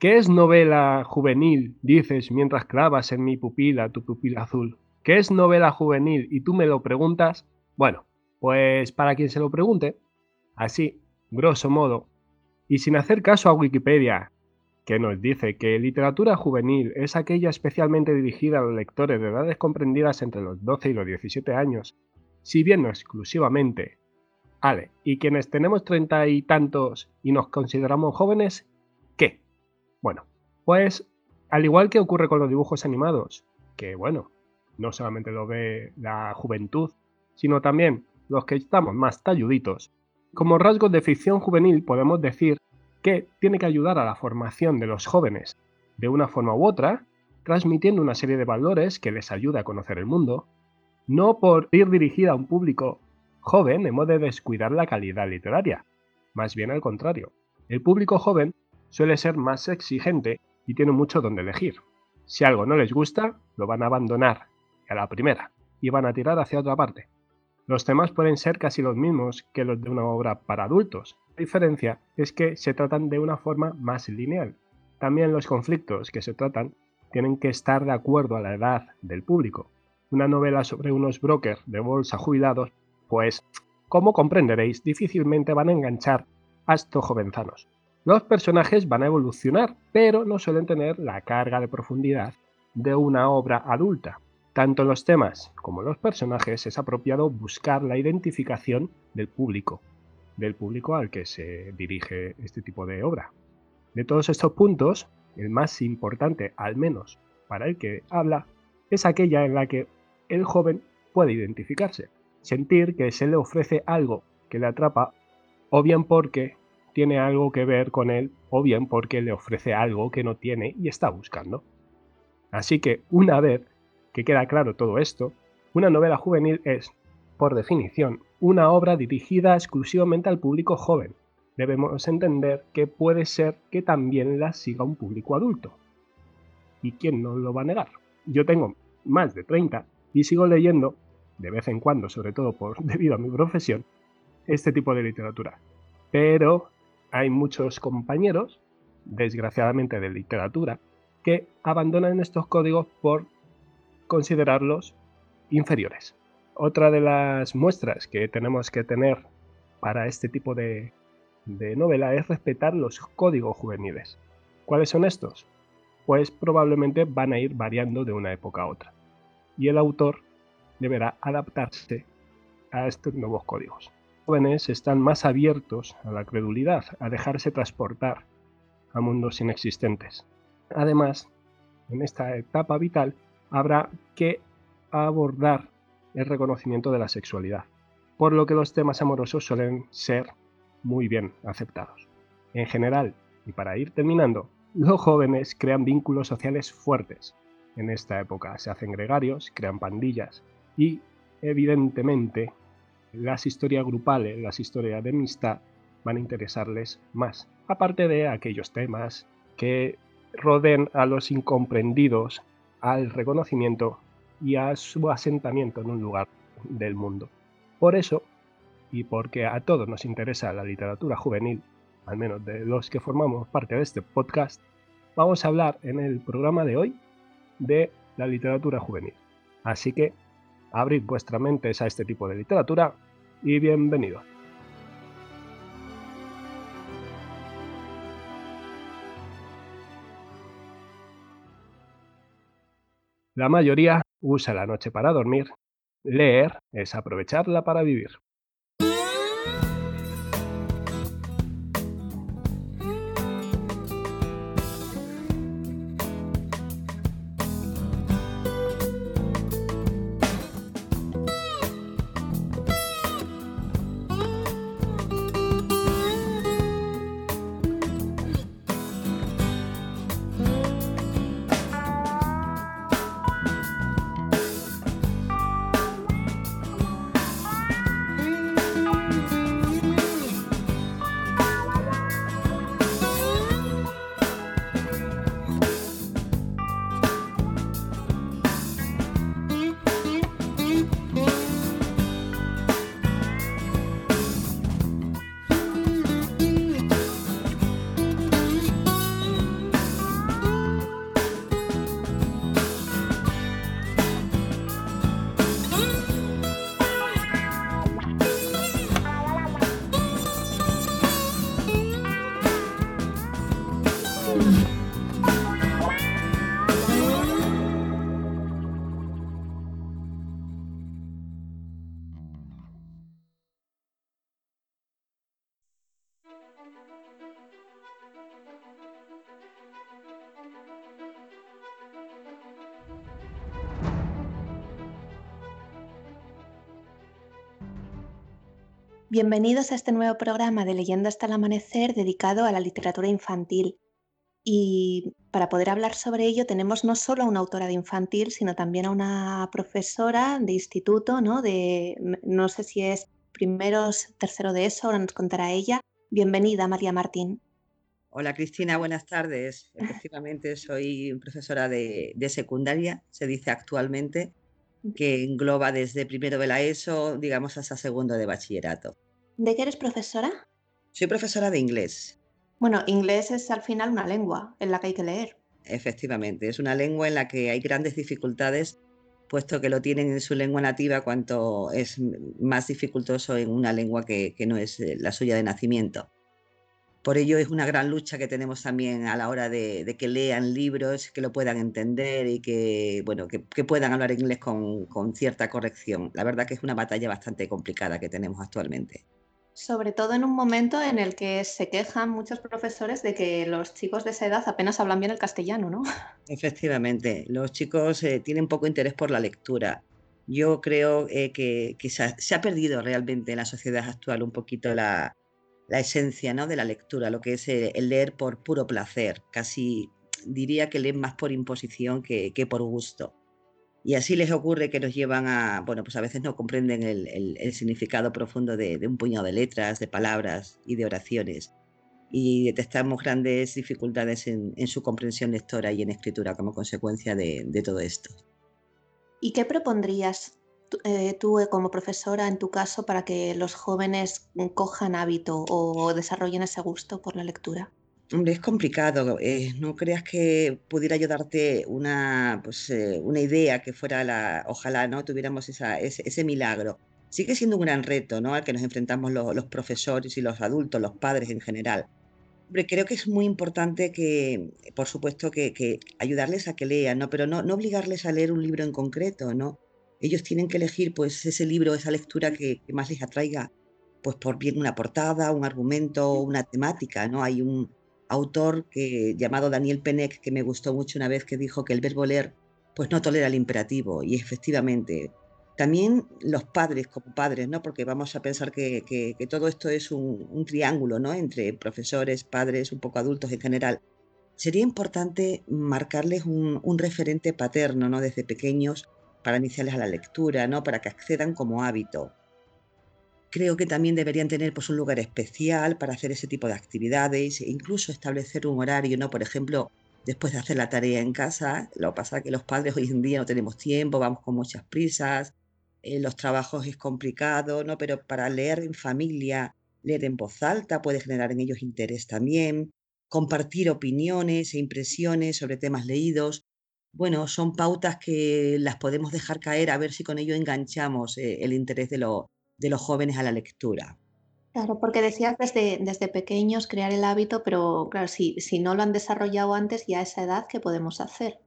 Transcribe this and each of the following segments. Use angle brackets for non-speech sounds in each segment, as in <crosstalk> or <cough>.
¿Qué es novela juvenil? Dices mientras clavas en mi pupila tu pupila azul. ¿Qué es novela juvenil? Y tú me lo preguntas. Bueno, pues para quien se lo pregunte, así, grosso modo, y sin hacer caso a Wikipedia, que nos dice que literatura juvenil es aquella especialmente dirigida a los lectores de edades comprendidas entre los 12 y los 17 años, si bien no exclusivamente. Vale, y quienes tenemos treinta y tantos y nos consideramos jóvenes, pues al igual que ocurre con los dibujos animados, que bueno, no solamente lo ve la juventud, sino también los que estamos más talluditos, como rasgos de ficción juvenil podemos decir que tiene que ayudar a la formación de los jóvenes de una forma u otra, transmitiendo una serie de valores que les ayuda a conocer el mundo, no por ir dirigida a un público joven hemos de descuidar la calidad literaria, más bien al contrario. El público joven suele ser más exigente y tiene mucho donde elegir. Si algo no les gusta, lo van a abandonar a la primera y van a tirar hacia otra parte. Los temas pueden ser casi los mismos que los de una obra para adultos. La diferencia es que se tratan de una forma más lineal. También los conflictos que se tratan tienen que estar de acuerdo a la edad del público. Una novela sobre unos brokers de bolsa jubilados, pues, como comprenderéis, difícilmente van a enganchar a estos jovenzanos. Los personajes van a evolucionar, pero no suelen tener la carga de profundidad de una obra adulta. Tanto los temas como los personajes es apropiado buscar la identificación del público, del público al que se dirige este tipo de obra. De todos estos puntos, el más importante, al menos para el que habla, es aquella en la que el joven puede identificarse, sentir que se le ofrece algo que le atrapa, o bien porque tiene algo que ver con él o bien porque le ofrece algo que no tiene y está buscando. Así que una vez que queda claro todo esto, una novela juvenil es, por definición, una obra dirigida exclusivamente al público joven. Debemos entender que puede ser que también la siga un público adulto. ¿Y quién no lo va a negar? Yo tengo más de 30 y sigo leyendo, de vez en cuando, sobre todo por, <laughs> debido a mi profesión, este tipo de literatura. Pero hay muchos compañeros, desgraciadamente de literatura, que abandonan estos códigos por considerarlos inferiores. Otra de las muestras que tenemos que tener para este tipo de, novela es respetar los códigos juveniles. ¿Cuáles son estos? Pues probablemente van a ir variando de una época a otra. Y el autor deberá adaptarse a estos nuevos códigos están más abiertos a la credulidad, a dejarse transportar a mundos inexistentes. Además, en esta etapa vital habrá que abordar el reconocimiento de la sexualidad, por lo que los temas amorosos suelen ser muy bien aceptados. En general, y para ir terminando, los jóvenes crean vínculos sociales fuertes. En esta época se hacen gregarios, crean pandillas y, evidentemente, las historias grupales, las historias de amistad, van a interesarles más, aparte de aquellos temas que roden a los incomprendidos al reconocimiento y a su asentamiento en un lugar del mundo. Por eso, y porque a todos nos interesa la literatura juvenil, al menos de los que formamos parte de este podcast, vamos a hablar en el programa de hoy de la literatura juvenil. Así que abrid vuestra mente a este tipo de literatura y bienvenidos. La mayoría usa la noche para dormir, leer es aprovecharla para vivir. Bienvenidos a este nuevo programa de Leyendo hasta el amanecer dedicado a la literatura infantil. Y para poder hablar sobre ello tenemos no solo a una autora de infantil, sino también a una profesora de instituto, ¿no? De, no sé si es primeros, tercero de eso, ahora nos contará ella. Bienvenida, María Martín. Hola Cristina, buenas tardes. <laughs> Efectivamente, soy profesora de, secundaria, se dice actualmente, que engloba desde primero de la ESO, digamos, hasta segundo de bachillerato. ¿De qué eres profesora? Soy profesora de inglés. Bueno, inglés es al final una lengua en la que hay que leer. Efectivamente, es una lengua en la que hay grandes dificultades, puesto que lo tienen en su lengua nativa, cuanto es más dificultoso en una lengua que no es eh, la suya de nacimiento. Por ello es una gran lucha que tenemos también a la hora de, que lean libros, que lo puedan entender y que, bueno, que, puedan hablar inglés con, cierta corrección. La verdad que es una batalla bastante complicada que tenemos actualmente. Sobre todo en un momento en el que se quejan muchos profesores de que los chicos de esa edad apenas hablan bien el castellano, ¿no? <laughs> Efectivamente, los chicos eh, tienen poco interés por la lectura. Yo creo eh, que, se ha perdido realmente en la sociedad actual un poquito la, esencia ¿no? de la lectura, lo que es eh, el leer por puro placer. Casi diría que leen más por imposición que, por gusto. Y así les ocurre que nos llevan a, bueno, pues a veces no comprenden el, significado profundo de, un puñado de letras, de palabras y de oraciones. Y detectamos grandes dificultades en, su comprensión lectora y en escritura como consecuencia de, todo esto. ¿Y qué propondrías eh, tú eh, como profesora, en tu caso, para que los jóvenes cojan hábito o desarrollen ese gusto por la lectura? Hombre, es complicado. Eh, no creas que pudiera ayudarte una, pues, una idea que fuera la, ojalá no tuviéramos ese, milagro. Sigue siendo un gran reto, ¿no? Al que nos enfrentamos los, profesores y los adultos, los padres en general. Hombre, creo que es muy importante que, por supuesto, que, ayudarles a que lean, ¿no? Pero no, no obligarles a leer un libro en concreto, ¿no? ellos tienen que elegir pues ese libro, esa lectura que, más les atraiga, pues por bien una portada, un argumento, una temática, ¿no? Hay un autor que, llamado Daniel Penec que me gustó mucho una vez que dijo que el verbo leer pues no tolera el imperativo y efectivamente también los padres como padres, ¿no? Porque vamos a pensar que, todo esto es un, triángulo, ¿no? Entre profesores, padres, un poco adultos en general. Sería importante marcarles un, un referente paterno, ¿no? Desde pequeños, para iniciarles a la lectura, ¿no? para que accedan como hábito. Creo que también deberían tener pues, un lugar especial para hacer ese tipo de actividades, e incluso establecer un horario, ¿no? Por ejemplo, después de hacer la tarea en casa, lo que pasa es que los padres hoy en día no tenemos tiempo, vamos con muchas prisas, eh, los trabajos es complicado, ¿no? Pero para leer en familia, leer en voz alta puede generar en ellos interés también, compartir opiniones e impresiones sobre temas leídos, bueno, son pautas que las podemos dejar caer a ver si con ello enganchamos eh, el interés de, de los jóvenes a la lectura. Claro, porque decías desde, desde pequeños crear el hábito, pero claro, si, si no lo han desarrollado antes y a esa edad, ¿qué podemos hacer?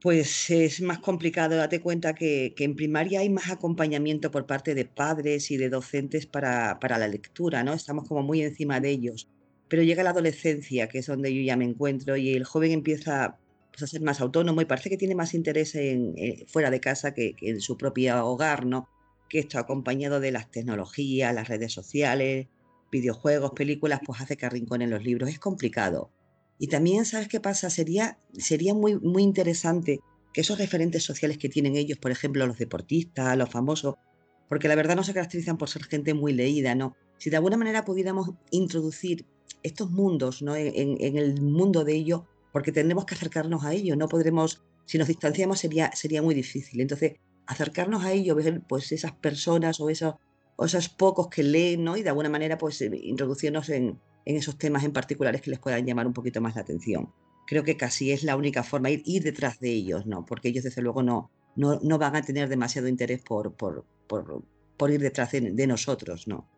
Pues es más complicado, date cuenta que, que, en primaria hay más acompañamiento por parte de padres y de docentes para, para, la lectura, ¿no? Estamos como muy encima de ellos. Pero llega la adolescencia, que es donde yo ya me encuentro, y el joven empieza pues, a ser más autónomo y parece que tiene más interés en, eh, fuera de casa que, en su propio hogar, ¿no? Que esto acompañado de las tecnologías, las redes sociales, videojuegos, películas, pues hace que en los libros. Es complicado. Y también, ¿sabes qué pasa? Sería, sería muy, muy interesante que esos referentes sociales que tienen ellos, por ejemplo, los deportistas, los famosos, porque la verdad no se caracterizan por ser gente muy leída, ¿no? Si de alguna manera pudiéramos introducir estos mundos, ¿no? En, el mundo de ellos, porque tendremos que acercarnos a ello, no podremos, si nos distanciamos sería, sería muy difícil. Entonces, acercarnos a ello, ver pues esas personas o esos, esos pocos que leen, ¿no? Y de alguna manera, pues eh, introducirnos en, esos temas en particulares que les puedan llamar un poquito más la atención. Creo que casi es la única forma, ir, ir detrás de ellos, ¿no? Porque ellos desde luego no, no, van a tener demasiado interés por, por, por, ir detrás de, de nosotros, ¿no?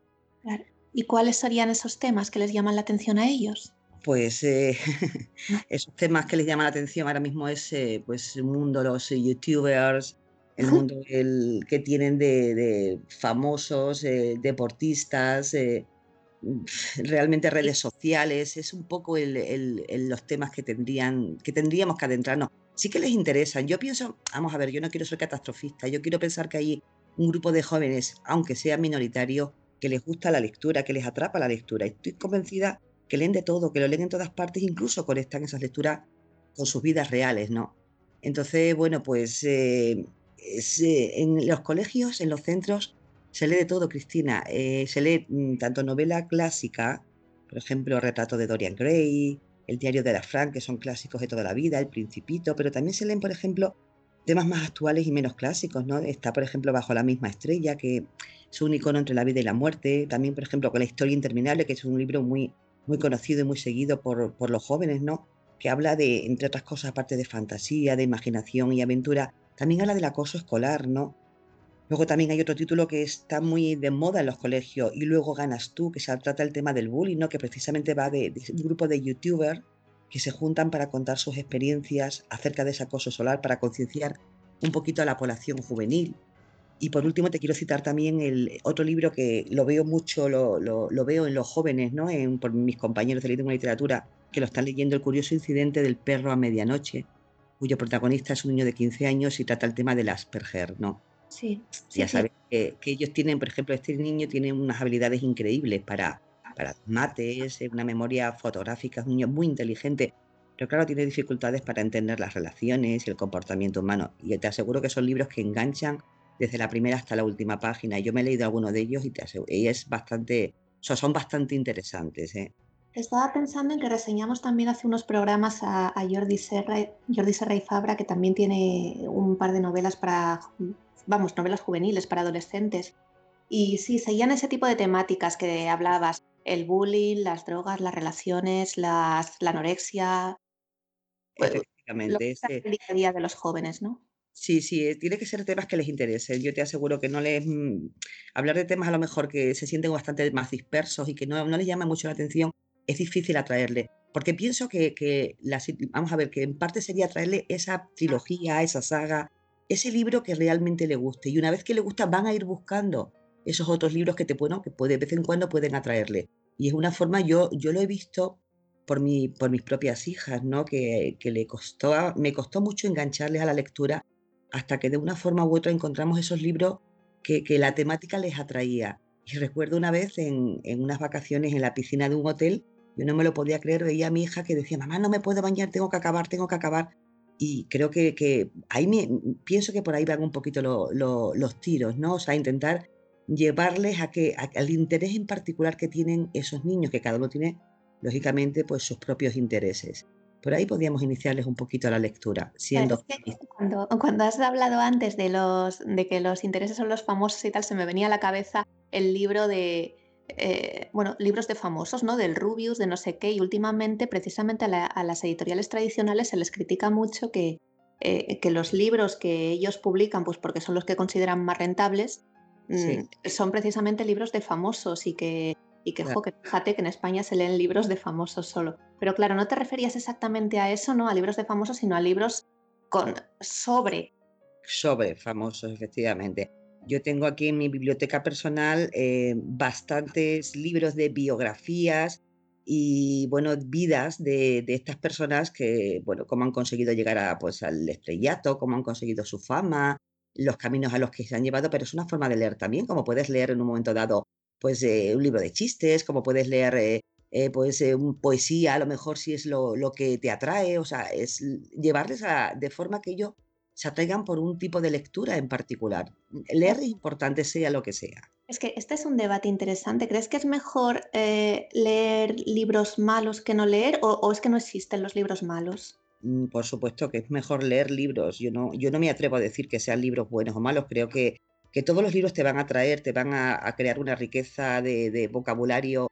Claro. ¿Y cuáles serían esos temas que les llaman la atención a ellos? pues eh, <laughs> <laughs> esos temas que les llaman la atención ahora mismo es eh, pues el mundo los youtubers, el mundo que tienen de, famosos, eh, deportistas, <laughs> realmente redes sociales, es un poco los temas que, tendrían, que tendríamos que adentrarnos. Sí que les interesan. Yo pienso, vamos a ver, yo no quiero ser catastrofista, yo quiero pensar que hay un grupo de jóvenes, aunque sea minoritario, que les gusta la lectura, que les atrapa la lectura. Estoy convencida que leen de todo, que lo leen en todas partes, incluso conectan esas lecturas con sus vidas reales, ¿no? Entonces, bueno, pues eh, eh, en los colegios, en los centros, se lee de todo, Cristina. Eh, se lee mm, tanto novela clásica, por ejemplo, Retrato de Dorian Gray, El diario de la Frank, que son clásicos de toda la vida, El Principito, pero también se leen, por ejemplo, temas más actuales y menos clásicos, ¿no? Está, por ejemplo, Bajo la misma estrella, que es un icono entre la vida y la muerte. También, por ejemplo, con La historia interminable, que es un libro muy, muy conocido y muy seguido por, por los jóvenes, ¿no? Que habla de, entre otras cosas, aparte de fantasía, de imaginación y aventura, también habla del acoso escolar, ¿no? Luego también hay otro título que está muy de moda en los colegios y luego ganas tú, que se trata el tema del bullying, ¿no? que precisamente va de, un grupo de youtubers que se juntan para contar sus experiencias acerca de ese acoso solar, para concienciar un poquito a la población juvenil. Y por último te quiero citar también el otro libro que lo veo mucho, lo, veo en los jóvenes, ¿no? En, por mis compañeros de literatura, que lo están leyendo, El curioso incidente del perro a medianoche, cuyo protagonista es un niño de 15 años y trata el tema del Asperger, ¿no? Sí. ya sabes que, ellos tienen, por ejemplo, este niño tiene unas habilidades increíbles para, para mates, una memoria fotográfica, es un niño muy inteligente, pero claro, tiene dificultades para entender las relaciones y el comportamiento humano. Y te aseguro que son libros que enganchan desde la primera hasta la última página. Yo me he leído alguno de ellos y, te aseguro, y es bastante, son bastante interesantes. ¿eh? Estaba pensando en que reseñamos también hace unos programas a, Jordi, Serra, Jordi Serra y Fabra, que también tiene un par de novelas para vamos, novelas juveniles para adolescentes. Y sí, seguían ese tipo de temáticas que hablabas, el bullying, las drogas, las relaciones, las, la anorexia. Efectivamente. el día a día de los jóvenes, ¿no? Sí, sí, eh, tiene que ser temas que les interesen. Yo te aseguro que no les... Mm, hablar de temas a lo mejor que se sienten bastante más dispersos y que no, no les llama mucho la atención, es difícil atraerle. Porque pienso que, que vamos a ver, que en parte sería atraerle esa trilogía, esa saga, ese libro que realmente le guste. Y una vez que le gusta, van a ir buscando esos otros libros que te bueno, que puede, de vez en cuando pueden atraerle. Y es una forma, yo, yo lo he visto por, mi, por mis propias hijas, ¿no? Que, que le costó, me costó mucho engancharles a la lectura hasta que de una forma u otra encontramos esos libros que, que la temática les atraía. Y recuerdo una vez en, en, unas vacaciones en la piscina de un hotel, yo no me lo podía creer, veía a mi hija que decía, mamá, no me puedo bañar, tengo que acabar, tengo que acabar y creo que, que ahí me, pienso que por ahí van un poquito los tiros, ¿no? O sea, intentar llevarles a que al interés en particular que tienen esos niños, que cada uno tiene, lógicamente, pues sus propios intereses. Por ahí podríamos iniciarles un poquito la lectura, siendo... cuando, cuando has hablado antes de, los, de que los intereses son los famosos y tal, se me venía a la cabeza el libro de eh, bueno, libros de famosos, ¿no? Del Rubius, de no sé qué, y últimamente precisamente a, las editoriales tradicionales se les critica mucho que, eh, que, los libros que ellos publican, pues porque son los que consideran más rentables, mm, son precisamente libros de famosos y que, y que, fíjate que en España se leen libros de famosos solo. Pero claro, no te referías exactamente a eso, ¿no? A libros de famosos, sino a libros con sobre. Sobre famosos, efectivamente. Yo tengo aquí en mi biblioteca personal eh, bastantes libros de biografías y, bueno, vidas de, estas personas que, bueno, cómo han conseguido llegar a, pues, al estrellato, cómo han conseguido su fama, los caminos a los que se han llevado, pero es una forma de leer también, como puedes leer en un momento dado, pues, eh, un libro de chistes, como puedes leer, eh, pues, poesía, a lo mejor si es lo, lo, que te atrae, o sea, es llevarles a, de forma que ellos se atraigan por un tipo de lectura en particular. Leer es importante, sea lo que sea. Es que este es un debate interesante. ¿Crees que es mejor eh, leer libros malos que no leer o, es que no existen los libros malos? Mm, por supuesto que es mejor leer libros. Yo no, yo no me atrevo a decir que sean libros buenos o malos. Creo que, que todos los libros te van a traer, te van a, crear una riqueza de, vocabulario,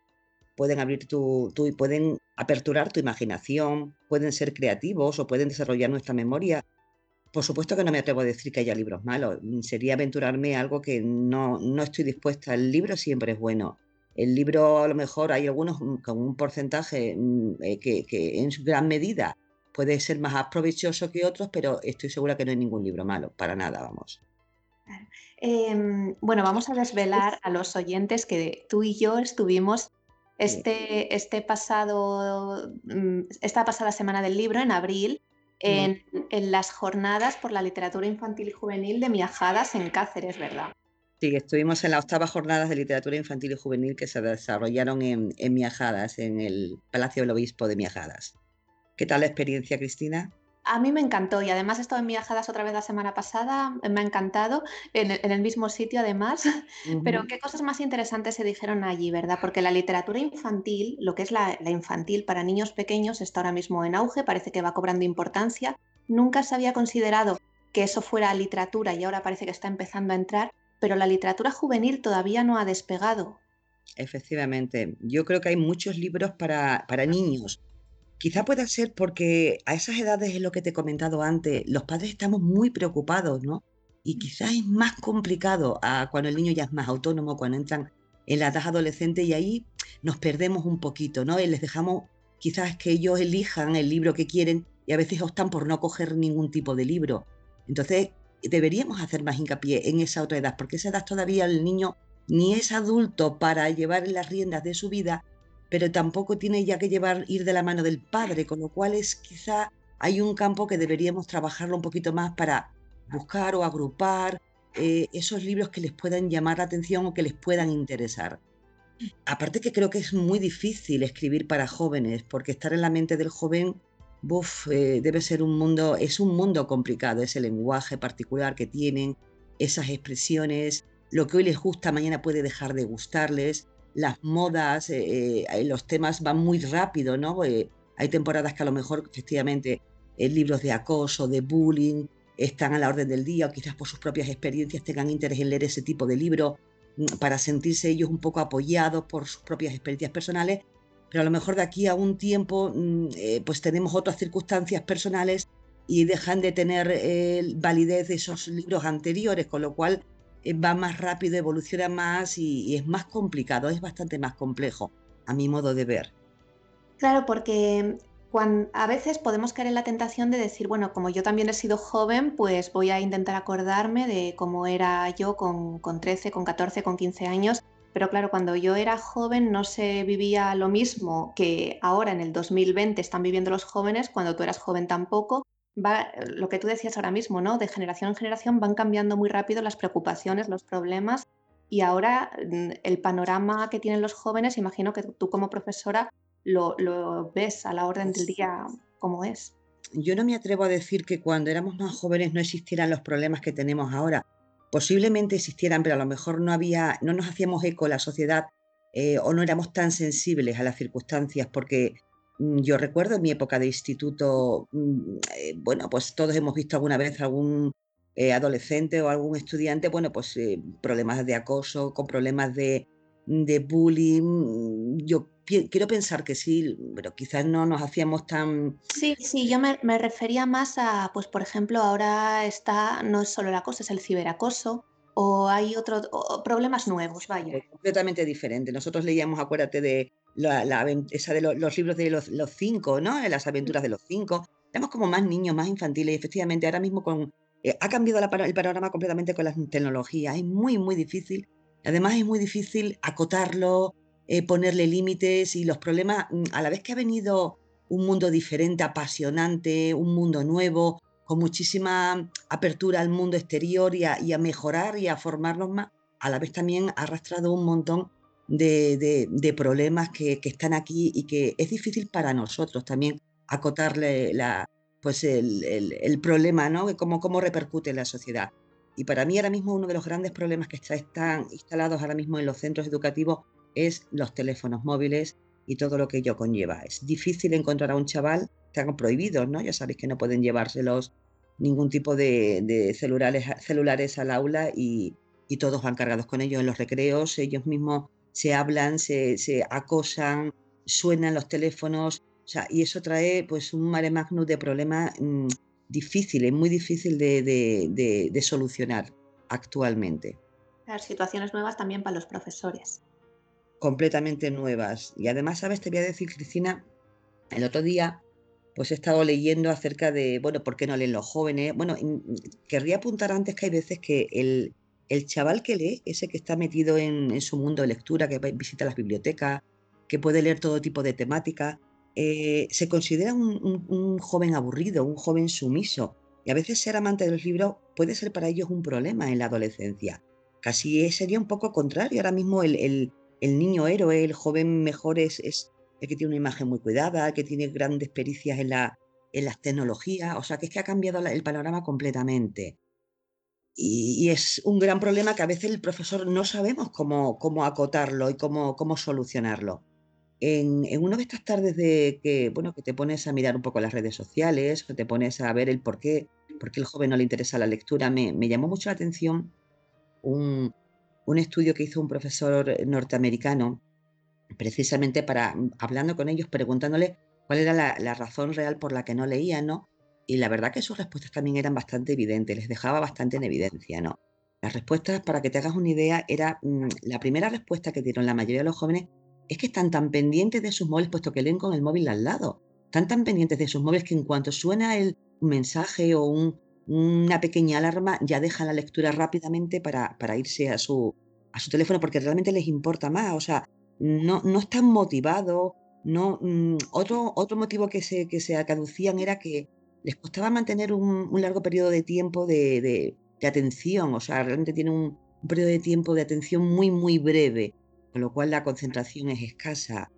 pueden abrir tu, tu, pueden aperturar tu imaginación, pueden ser creativos o pueden desarrollar nuestra memoria. Por supuesto que no me atrevo a decir que haya libros malos. Mm, sería aventurarme a algo que no, no estoy dispuesta. El libro siempre es bueno. El libro, a lo mejor, hay algunos mm, con un porcentaje mm, eh, que, que en gran medida puede ser más provechoso que otros, pero estoy segura que no hay ningún libro malo, para nada, vamos. Em, bueno, vamos a desvelar a los oyentes que tú y yo estuvimos este, este pasado, esta pasada semana del libro, en abril, en, las jornadas por la literatura infantil y juvenil de Miajadas en Cáceres, ¿verdad? Sí, estuvimos en las octavas jornadas de literatura infantil y juvenil que se desarrollaron en, en Miajadas, en el Palacio del Obispo de Miajadas. ¿Qué tal la experiencia, Cristina? A mí me encantó y además he estado en viajadas otra vez la semana pasada, me ha encantado, en el, mismo sitio además, <laughs> pero qué cosas más interesantes se dijeron allí, ¿verdad? Porque la literatura infantil, lo que es la, infantil para niños pequeños, está ahora mismo en auge, parece que va cobrando importancia. Nunca se había considerado que eso fuera literatura y ahora parece que está empezando a entrar, pero la literatura juvenil todavía no ha despegado. Efectivamente, yo creo que hay muchos libros para, para niños Quizá pueda ser porque a esas edades es lo que te he comentado antes, los padres estamos muy preocupados, ¿no? Y quizás es más complicado a cuando el niño ya es más autónomo, cuando entran en la edad adolescente y ahí nos perdemos un poquito, ¿no? Y les dejamos quizás que ellos elijan el libro que quieren y a veces optan por no coger ningún tipo de libro. Entonces, deberíamos hacer más hincapié en esa otra edad, porque esa edad todavía el niño ni es adulto para llevar las riendas de su vida, pero tampoco tiene ya que llevar ir de la mano del padre, con lo cual es quizá hay un campo que deberíamos trabajarlo un poquito más para buscar o agrupar eh, esos libros que les puedan llamar la atención o que les puedan interesar. Aparte que creo que es muy difícil escribir para jóvenes, porque estar en la mente del joven eh, debe ser un mundo, es un mundo complicado, ese lenguaje particular que tienen, esas expresiones, lo que hoy les gusta mañana puede dejar de gustarles las modas, eh, eh, los temas van muy rápido, ¿no? Eh, hay temporadas que a lo mejor efectivamente libros de acoso, de bullying, están a la orden del día o quizás por sus propias experiencias tengan interés en leer ese tipo de libro mm, para sentirse ellos un poco apoyados por sus propias experiencias personales, pero a lo mejor de aquí a un tiempo mm, pues tenemos otras circunstancias personales y dejan de tener validez esos libros anteriores, con lo cual eh, va más rápido, evoluciona más y, es más complicado, es bastante más complejo, a mi modo de ver. Claro, porque cuando, a veces podemos caer en la tentación de decir, bueno, como yo también he sido joven, pues voy a intentar acordarme de cómo era yo con, con 13, con 14, con 15 años. Pero claro, cuando yo era joven no se vivía lo mismo que ahora en el 2020 están viviendo los jóvenes, cuando tú eras joven tampoco va, lo que tú decías ahora mismo, ¿no? De generación en generación van cambiando muy rápido las preocupaciones, los problemas y ahora mm, el panorama que tienen los jóvenes, imagino que tú como profesora lo, ves a la orden del día como es. Yo no me atrevo a decir que cuando éramos más jóvenes no existieran los problemas que tenemos ahora. Posiblemente existieran, pero a lo mejor no había, no nos hacíamos eco la sociedad eh, o no éramos tan sensibles a las circunstancias, porque yo recuerdo en mi época de instituto, mm, eh, bueno, pues todos hemos visto alguna vez algún eh, adolescente o algún estudiante, bueno, pues eh, problemas de acoso, con problemas de, de bullying. Yo quiero pensar que sí, pero quizás no nos hacíamos tan... Sí, sí, yo me, me refería más a, pues por ejemplo, ahora está, no es solo el acoso, es el ciberacoso, o hay otros problemas nuevos, vaya. completamente diferente. Nosotros leíamos, acuérdate, de la, esa de los, libros de los, cinco, ¿no? Las aventuras de los cinco. Tenemos como más niños, más infantiles y efectivamente ahora mismo con, eh, ha cambiado el panorama completamente con las tecnologías. Es muy, muy difícil. Además es muy difícil acotarlo, eh, ponerle límites y los problemas, mm, a la vez que ha venido un mundo diferente, apasionante, un mundo nuevo, con muchísima apertura al mundo exterior y a, y a mejorar y a formarnos más, a la vez también ha arrastrado un montón de, problemas que, están aquí y que es difícil para nosotros también acotarle la, pues el, problema, ¿no? Cómo, cómo repercute en la sociedad. Y para mí ahora mismo uno de los grandes problemas que están instalados ahora mismo en los centros educativos es los teléfonos móviles y todo lo que ello conlleva. Es difícil encontrar a un chaval, están prohibidos, ¿no? Ya sabéis que no pueden llevárselos ningún tipo de, celulares, celulares al aula y, todos van cargados con ellos en los recreos, ellos mismos se hablan, se, acosan, suenan los teléfonos, y eso trae pues un mare magnum de problemas mmm, difíciles, muy difícil de, solucionar actualmente. Las situaciones nuevas también para los profesores. Completamente nuevas. Y además, ¿sabes? Te voy a decir, Cristina, el otro día pues he estado leyendo acerca de, bueno, ¿por qué no leen los jóvenes? Bueno, querría apuntar antes que hay veces que el, el chaval que lee, ese que está metido en, su mundo de lectura, que visita las bibliotecas, que puede leer todo tipo de temáticas, eh, se considera un, joven aburrido, un joven sumiso. Y a veces ser amante de los libros puede ser para ellos un problema en la adolescencia. casi sería un poco contrario. Ahora mismo el, niño héroe, el joven mejor es, el que tiene una imagen muy cuidada, que tiene grandes pericias en, la, en las tecnologías. O sea, que es que ha cambiado el panorama completamente. Y, es un gran problema que a veces el profesor no sabemos cómo, cómo acotarlo y cómo, cómo solucionarlo. En, en, una de estas tardes de que, bueno, que te pones a mirar un poco las redes sociales, que te pones a ver el por qué, por qué el joven no le interesa la lectura, me, llamó mucho la atención un, un, estudio que hizo un profesor norteamericano, precisamente para, hablando con ellos, preguntándole cuál era la, la razón real por la que no leían, ¿no? Y la verdad que sus respuestas también eran bastante evidentes, les dejaba bastante en evidencia, ¿no? Las respuestas, para que te hagas una idea, era mm, la primera respuesta que dieron la mayoría de los jóvenes es que están tan pendientes de sus móviles, puesto que leen con el móvil al lado. Están tan pendientes de sus móviles que en cuanto suena el mensaje o un, una pequeña alarma, ya dejan la lectura rápidamente para, para irse a su, a su teléfono porque realmente les importa más. O sea, no, no están motivados. No, mm, otro, otro motivo que se, que se acaducían era que les costaba mantener un, largo periodo de tiempo de, atención, o sea, realmente tienen un, periodo de tiempo de atención muy, muy breve, con lo cual la concentración es escasa.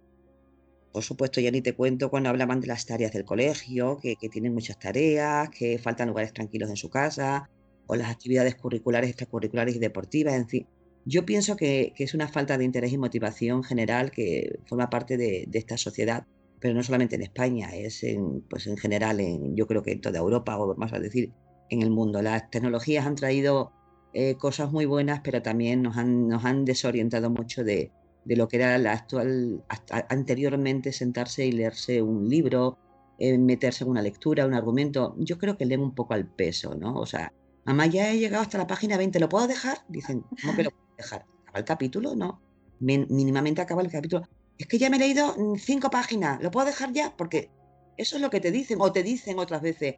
Por supuesto, ya ni te cuento cuando hablaban de las tareas del colegio, que, tienen muchas tareas, que faltan lugares tranquilos en su casa, o las actividades curriculares, extracurriculares y deportivas, en fin. Yo pienso que, es una falta de interés y motivación general que forma parte de esta sociedad pero no solamente en España, es en, pues en general, en, yo creo que en toda Europa, o más a decir, en el mundo. Las tecnologías han traído eh, cosas muy buenas, pero también nos han, nos han desorientado mucho de, de lo que era la actual, anteriormente sentarse y leerse un libro, eh, meterse en una lectura, un argumento. Yo creo que leen un poco al peso, ¿no? O sea, mamá, ya he llegado hasta la página 20, ¿lo puedo dejar? Dicen, ¿cómo que lo puedo dejar? ¿Acaba el capítulo? No. mínimamente acaba el capítulo es que ya me he leído mm, cinco páginas, ¿lo puedo dejar ya? Porque eso es lo que te dicen, o te dicen otras veces,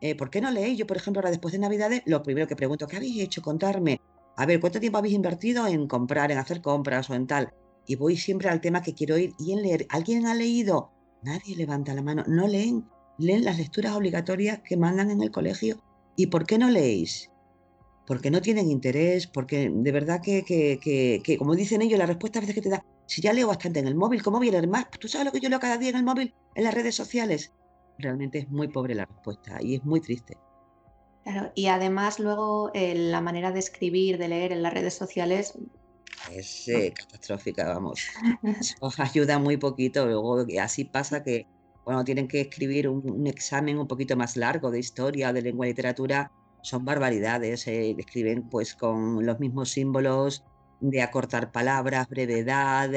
eh, ¿por qué no leéis? Yo, por ejemplo, ahora después de Navidades, lo primero que pregunto, ¿qué habéis hecho? Contarme. A ver, ¿cuánto tiempo habéis invertido en comprar, en hacer compras o en tal? Y voy siempre al tema que quiero ir y en leer. ¿Alguien ha leído? Nadie levanta la mano. No leen. Leen las lecturas obligatorias que mandan en el colegio. ¿Y por qué no leéis? Porque no tienen interés, porque de verdad que, que, que como dicen ellos, la respuesta a veces que te da, si ya leo bastante en el móvil, ¿cómo voy a leer más? ¿Tú sabes lo que yo leo cada día en el móvil, en las redes sociales? Realmente es muy pobre la respuesta y es muy triste. Claro, y además luego eh, la manera de escribir, de leer en las redes sociales... Es <laughs> eh, catastrófica, vamos. Os ayuda muy poquito. Luego así pasa que cuando tienen que escribir un, examen un poquito más largo de historia, de lengua y literatura, son barbaridades. Eh, escriben pues con los mismos símbolos, de acortar palabras, brevedad,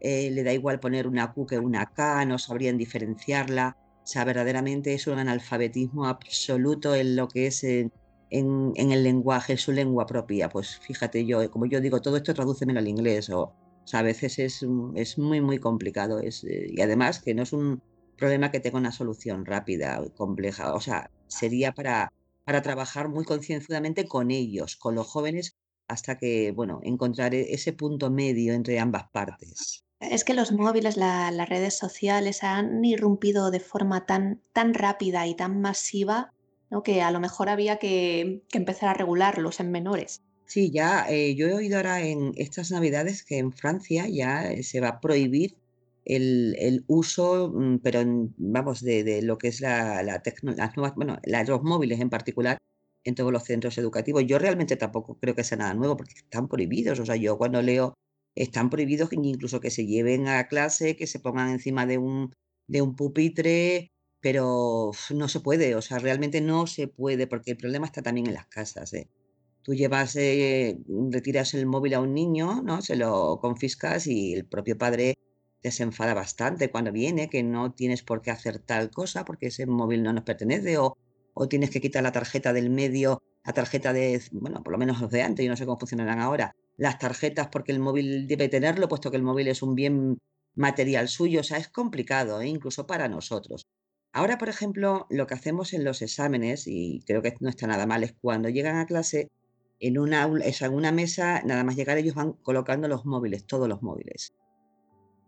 eh, le da igual poner una Q que una K, no sabrían diferenciarla. O sea, verdaderamente es un analfabetismo absoluto en lo que es en, el lenguaje, su lengua propia. Pues fíjate yo, como yo digo, todo esto tradúcemelo al inglés o, a veces es, es, muy, muy complicado. Es, eh, y además que no es un problema que tenga una solución rápida, compleja. O sea, sería para, para trabajar muy concienzudamente con ellos, con los jóvenes, hasta que, bueno, encontrar e-, ese punto medio entre ambas partes. Es que los móviles, las redes sociales han irrumpido de forma tan, tan rápida y tan masiva ¿no? que a lo mejor había que, empezar a regularlos en menores. Sí, ya eh, yo he oído ahora en estas navidades que en Francia ya eh, se va a prohibir el, uso, mm, pero vamos, de, lo que es la, la las nuevas, bueno, los móviles en particular, en todos los centros educativos. Yo realmente tampoco creo que sea nada nuevo porque están prohibidos. O sea, yo cuando leo están prohibidos incluso que se lleven a clase, que se pongan encima de un, de un pupitre, pero no se puede, o sea, realmente no se puede porque el problema está también en las casas. ¿eh? Tú llevas, eh, retiras el móvil a un niño, ¿no? Se lo confiscas y el propio padre se enfada bastante cuando viene, que no tienes por qué hacer tal cosa porque ese móvil no nos pertenece o o tienes que quitar la tarjeta del medio, la tarjeta de, bueno, por lo menos los de antes, yo no sé cómo funcionarán ahora, las tarjetas porque el móvil debe tenerlo, puesto que el móvil es un bien material suyo, o sea, es complicado, ¿eh? incluso para nosotros. Ahora, por ejemplo, lo que hacemos en los exámenes, y creo que no está nada mal, es cuando llegan a clase, en una, en una mesa, nada más llegar ellos van colocando los móviles, todos los móviles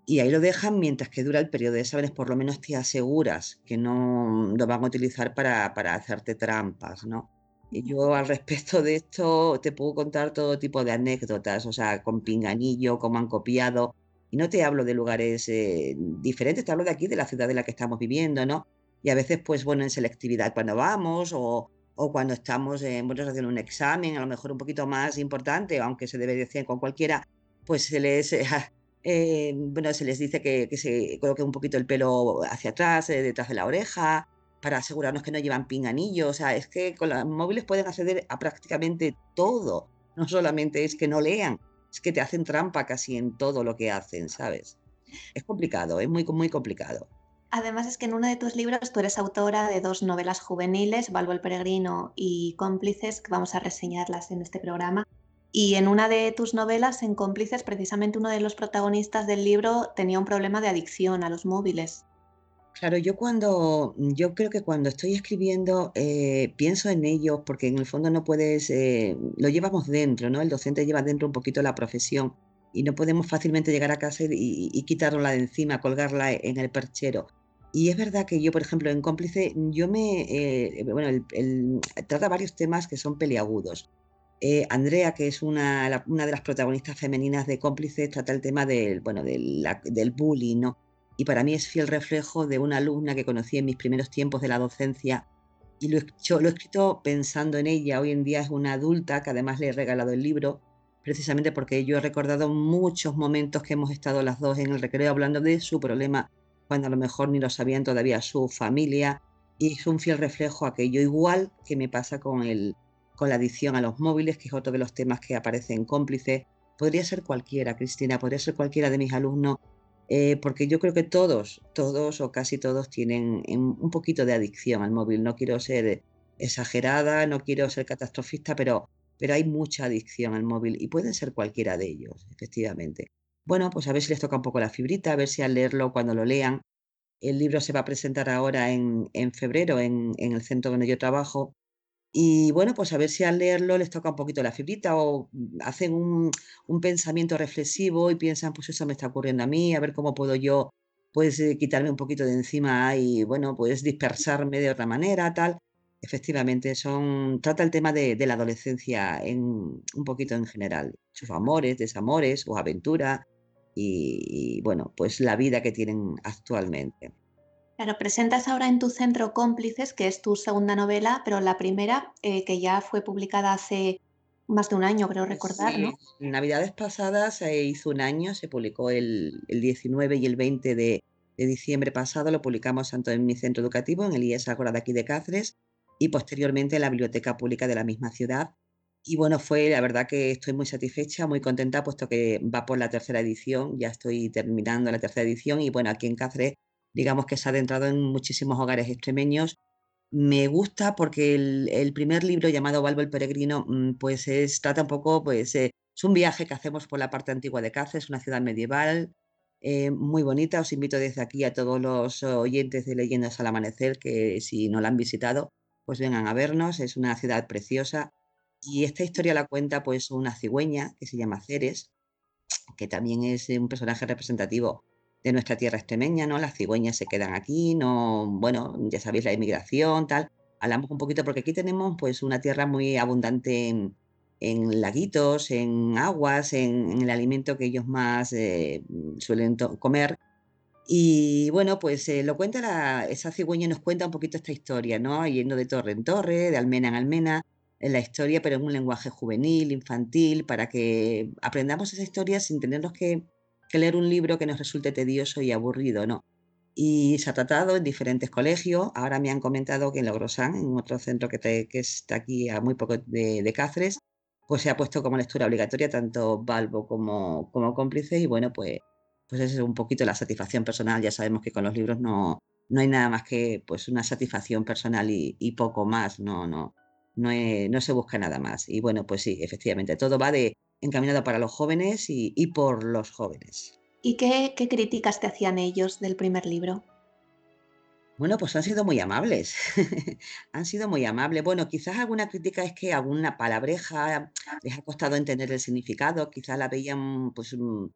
y ahí lo dejan mientras que dura el periodo de exámenes, por lo menos te aseguras que no lo van a utilizar para, para hacerte trampas, ¿no? yo al respecto de esto te puedo contar todo tipo de anécdotas, o sea, con pinganillo, cómo han copiado. Y no te hablo de lugares eh, diferentes, te hablo de aquí, de la ciudad en la que estamos viviendo, ¿no? Y a veces, pues bueno, en selectividad cuando vamos o, o cuando estamos en, bueno, haciendo un examen, a lo mejor un poquito más importante, aunque se debe decir con cualquiera, pues se les, eh, <laughs> bueno, se les dice que, que, se coloque un poquito el pelo hacia atrás, eh, detrás de la oreja, para asegurarnos que no llevan pinganillo. O sea, es que con los móviles pueden acceder a prácticamente todo. No solamente es que no lean, es que te hacen trampa casi en todo lo que hacen, ¿sabes? Es complicado, es muy, muy complicado. Además es que en uno de tus libros tú eres autora de dos novelas juveniles, Balbo el Peregrino y Cómplices, que vamos a reseñarlas en este programa. Y en una de tus novelas, en Cómplices, precisamente uno de los protagonistas del libro tenía un problema de adicción a los móviles. Claro, yo cuando, yo creo que cuando estoy escribiendo eh, pienso en ellos porque en el fondo no puedes, eh, lo llevamos dentro, ¿no? El docente lleva dentro un poquito la profesión y no podemos fácilmente llegar a casa y, y quitarla de encima, colgarla en el perchero. Y es verdad que yo, por ejemplo, en Cómplice, yo me, eh, bueno, el, trata varios temas que son peliagudos. Andrea, que es una, una, de las protagonistas femeninas de Cómplice, trata el tema del, bueno, del, del bullying, ¿no? y para mí es fiel reflejo de una alumna que conocí en mis primeros tiempos de la docencia y lo, yo, lo he escrito pensando en ella. Hoy en día es una adulta que además le he regalado el libro precisamente porque yo he recordado muchos momentos que hemos estado las dos en el recreo hablando de su problema cuando a lo mejor ni lo sabían todavía su familia y es un fiel reflejo aquello igual que me pasa con el con la adicción a los móviles que es otro de los temas que aparece en cómplice podría ser cualquiera Cristina podría ser cualquiera de mis alumnos eh, porque yo creo que todos, todos o casi todos tienen un poquito de adicción al móvil. No quiero ser exagerada, no quiero ser catastrofista, pero, pero hay mucha adicción al móvil y pueden ser cualquiera de ellos, efectivamente. Bueno, pues a ver si les toca un poco la fibrita, a ver si al leerlo, cuando lo lean, el libro se va a presentar ahora en, en febrero en, en el centro donde yo trabajo y bueno, pues a ver si al leerlo les toca un poquito la fibrita o hacen un, pensamiento reflexivo y piensan, pues eso me está ocurriendo a mí, a ver cómo puedo yo pues eh, quitarme un poquito de encima y bueno, pues dispersarme de otra manera, tal. Efectivamente, son, trata el tema de, la adolescencia en, un poquito en general, sus amores, desamores, o aventura y bueno, pues la vida que tienen actualmente. Claro, presentas ahora en tu centro Cómplices, que es tu segunda novela, pero la primera, eh, que ya fue publicada hace más de un año, creo recordar, ¿no? Navidades pasadas se hizo un año, se publicó el, 19 y el 20 de, diciembre pasado, lo publicamos tanto en mi centro educativo, en el IES Ágora de aquí de Cáceres, y posteriormente en la Biblioteca Pública de la misma ciudad. Y bueno, fue la verdad que estoy muy satisfecha, muy contenta, puesto que va por la tercera edición, ya estoy terminando la tercera edición, y bueno, aquí en Cáceres digamos que se ha adentrado en muchísimos hogares extremeños. Me gusta porque el, primer libro llamado Balbo el Peregrino, mm, pues es, trata un poco, pues eh, es un viaje que hacemos por la parte antigua de Cáceres, una ciudad medieval eh, muy bonita. Os invito desde aquí a todos los oyentes de Leyendas al Amanecer que si no la han visitado, pues vengan a vernos. Es una ciudad preciosa. Y esta historia la cuenta pues una cigüeña que se llama Ceres, que también es un personaje representativo de nuestra tierra extremeña, ¿no? Las cigüeñas se quedan aquí, no, bueno, ya sabéis la inmigración, tal. Hablamos un poquito porque aquí tenemos pues una tierra muy abundante en, laguitos, en aguas, en, el alimento que ellos más eh, suelen comer. Y bueno, pues eh, lo cuenta la, esa cigüeña nos cuenta un poquito esta historia, ¿no? Yendo de torre en torre, de almena en almena, en la historia, pero en un lenguaje juvenil, infantil, para que aprendamos esa historia sin tenernos que leer un libro que nos resulte tedioso y aburrido, no. Y se ha tratado en diferentes colegios. Ahora me han comentado que en Logrosán, en otro centro que, que está aquí a muy poco de, Cáceres, pues se ha puesto como lectura obligatoria tanto Balbo como, como cómplices y bueno, pues, pues es un poquito la satisfacción personal. Ya sabemos que con los libros no, no hay nada más que pues una satisfacción personal y, poco más, no, no, no, no se busca nada más. Y bueno, pues sí, efectivamente, todo va de, encaminado para los jóvenes y, por los jóvenes. ¿Y qué, críticas te hacían ellos del primer libro? Bueno, pues han sido muy amables. <laughs> han sido muy amables. Bueno, quizás alguna crítica es que alguna palabreja les ha costado entender el significado, quizás la veían, pues, mm,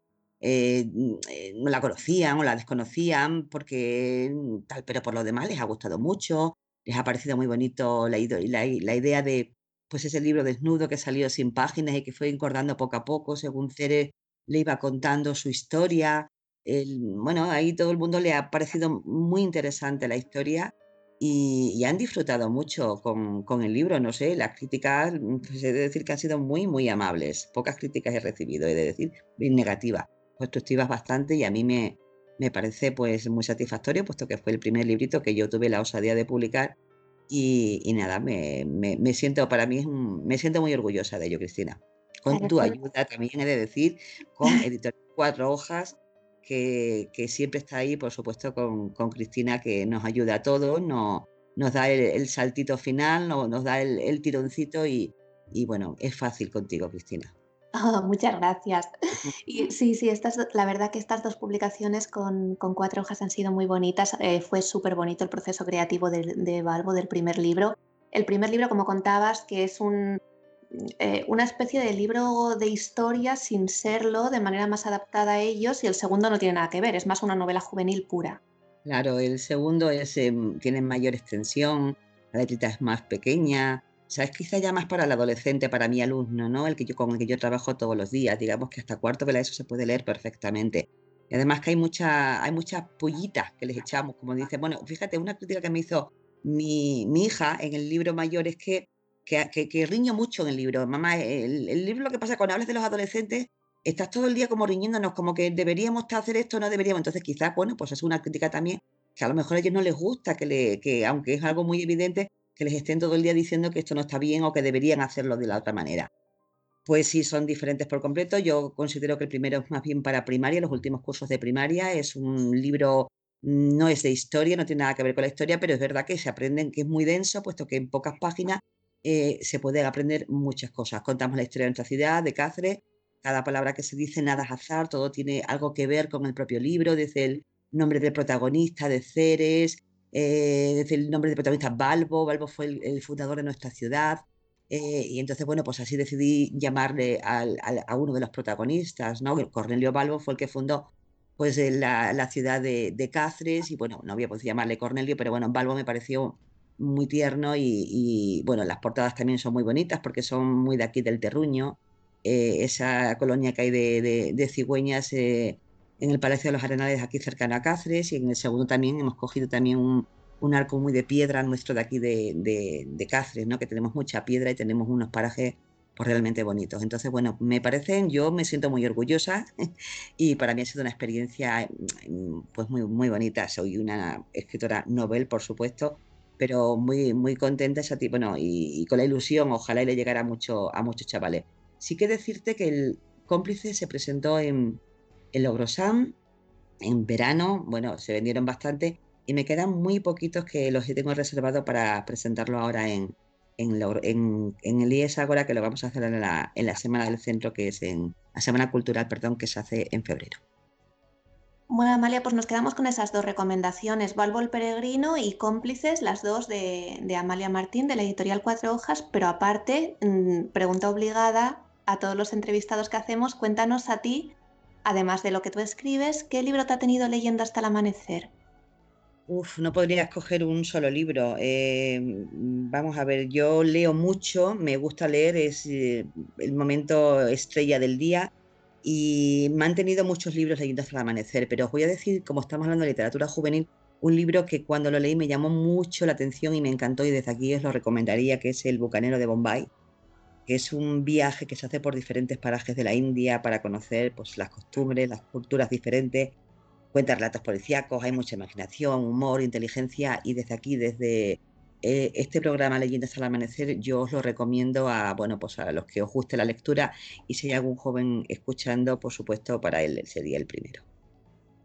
eh, mm, no la conocían o la desconocían, porque mm, tal, pero por lo demás les ha gustado mucho, les ha parecido muy bonito la, la idea de, pues ese libro desnudo que salió sin páginas y que fue encordando poco a poco según Ceres le iba contando su historia. bueno, ahí todo el mundo le ha parecido muy interesante la historia y, han disfrutado mucho con, el libro. No sé, las críticas, pues he de decir que han sido muy, muy amables. Pocas críticas he recibido, he de decir, negativas, constructivas bastante y a mí me, me parece pues muy satisfactorio, puesto que fue el primer librito que yo tuve la osadía de publicar y, nada, me, me, siento, para mí, me siento muy orgullosa de ello, Cristina. Con tu ayuda también he de decir, con <laughs> Editorial Cuatro Hojas, que, que, siempre está ahí, por supuesto, con, con, Cristina, que nos ayuda a todos, nos, nos da el, saltito final, nos, nos da el, el tironcito y, y bueno, es fácil contigo, Cristina. Oh, <laughs> muchas gracias. Y sí, sí, estas, la verdad que estas dos publicaciones con, cuatro hojas han sido muy bonitas. Eh, fue súper bonito el proceso creativo de, de Balbo del primer libro. El primer libro, como contabas, que es un, eh, una especie de libro de historia sin serlo, de manera más adaptada a ellos, y el segundo no tiene nada que ver, es más una novela juvenil pura. Claro, el segundo es, em, tiene mayor extensión, la letrita es más pequeña, o sea, es quizá ya más para el adolescente, para mi alumno, ¿no? El que yo, con el que yo trabajo todos los días. Digamos que hasta cuarto de la ESO se puede leer perfectamente. Y además que hay, mucha, hay muchas pullitas que les echamos, como dice. Bueno, fíjate, una crítica que me hizo mi, hija en el libro mayor es que, que, riño mucho en el libro. Mamá, el, el, libro lo que pasa cuando hablas de los adolescentes, estás todo el día como riñéndonos, como que deberíamos hacer esto, no deberíamos. Entonces quizás, bueno, pues es una crítica también que a lo mejor a ellos no les gusta, que, le, que aunque es algo muy evidente, que les estén todo el día diciendo que esto no está bien o que deberían hacerlo de la otra manera. Pues sí, son diferentes por completo. Yo considero que el primero es más bien para primaria, los últimos cursos de primaria. Es un libro, no es de historia, no tiene nada que ver con la historia, pero es verdad que se aprenden, que es muy denso, puesto que en pocas páginas eh, se puede aprender muchas cosas. Contamos la historia de nuestra ciudad, de Cáceres. Cada palabra que se dice, nada es azar, todo tiene algo que ver con el propio libro, desde el nombre del protagonista, de Ceres, eh, desde el nombre del protagonista Balbo, Balbo fue el, fundador de nuestra ciudad, eh, y entonces, bueno, pues así decidí llamarle a uno de los protagonistas, ¿no? Cornelio Balbo fue el que fundó pues la, ciudad de, Cáceres, y bueno, no había podido llamarle Cornelio, pero bueno, Balbo me pareció muy tierno y, bueno, las portadas también son muy bonitas porque son muy de aquí del Terruño, eh, esa colonia que hay de, cigüeñas en el Palacio de los Arenales aquí cercano a Cáceres y en el segundo también hemos cogido también un, arco muy de piedra nuestro de aquí de, Cáceres, ¿no? que tenemos mucha piedra y tenemos unos parajes pues, realmente bonitos. Entonces, bueno, me parecen, yo me siento muy orgullosa <laughs> y para mí ha sido una experiencia pues muy, muy bonita. Soy una escritora novel, por supuesto, pero muy, muy contenta esa bueno, y, y, con la ilusión, ojalá y le llegara mucho, a muchos chavales. Sí que decirte que el cómplice se presentó en, el Logrosán, en verano, bueno, se vendieron bastante y me quedan muy poquitos que los tengo reservados para presentarlo ahora en, en, el IES Agora, que lo vamos a hacer en la, en la Semana del Centro, que es en la Semana Cultural, perdón, que se hace en febrero. Bueno, Amalia, pues nos quedamos con esas dos recomendaciones, Valvo el Peregrino y Cómplices, las dos de, de Amalia Martín, de la editorial Cuatro Hojas, pero aparte, mm, pregunta obligada a todos los entrevistados que hacemos, cuéntanos a ti además de lo que tú escribes, ¿qué libro te ha tenido leyendo hasta el amanecer? Uf, no podría escoger un solo libro. Eh, vamos a ver, yo leo mucho, me gusta leer, es eh, el momento estrella del día y me han tenido muchos libros leyendo hasta el amanecer, pero os voy a decir, como estamos hablando de literatura juvenil, un libro que cuando lo leí me llamó mucho la atención y me encantó y desde aquí os lo recomendaría, que es El Bucanero de Bombay es un viaje que se hace por diferentes parajes de la India para conocer pues, las costumbres, las culturas diferentes. Cuenta relatos policíacos, hay mucha imaginación, humor, inteligencia y desde aquí, desde eh, este programa Leyendas al Amanecer, yo os lo recomiendo a, bueno, pues a los que os guste la lectura y si hay algún joven escuchando, por supuesto, para él sería el primero.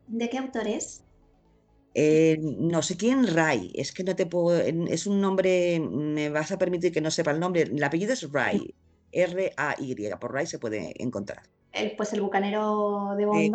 ¿De qué autor es? Eh, no sé quién, Ray. Es que no te puedo. Es un nombre. Me vas a permitir que no sepa el nombre. El apellido es Ray. <laughs> R-A-Y. Por Ray se puede encontrar. pues el bucanero de Bombay.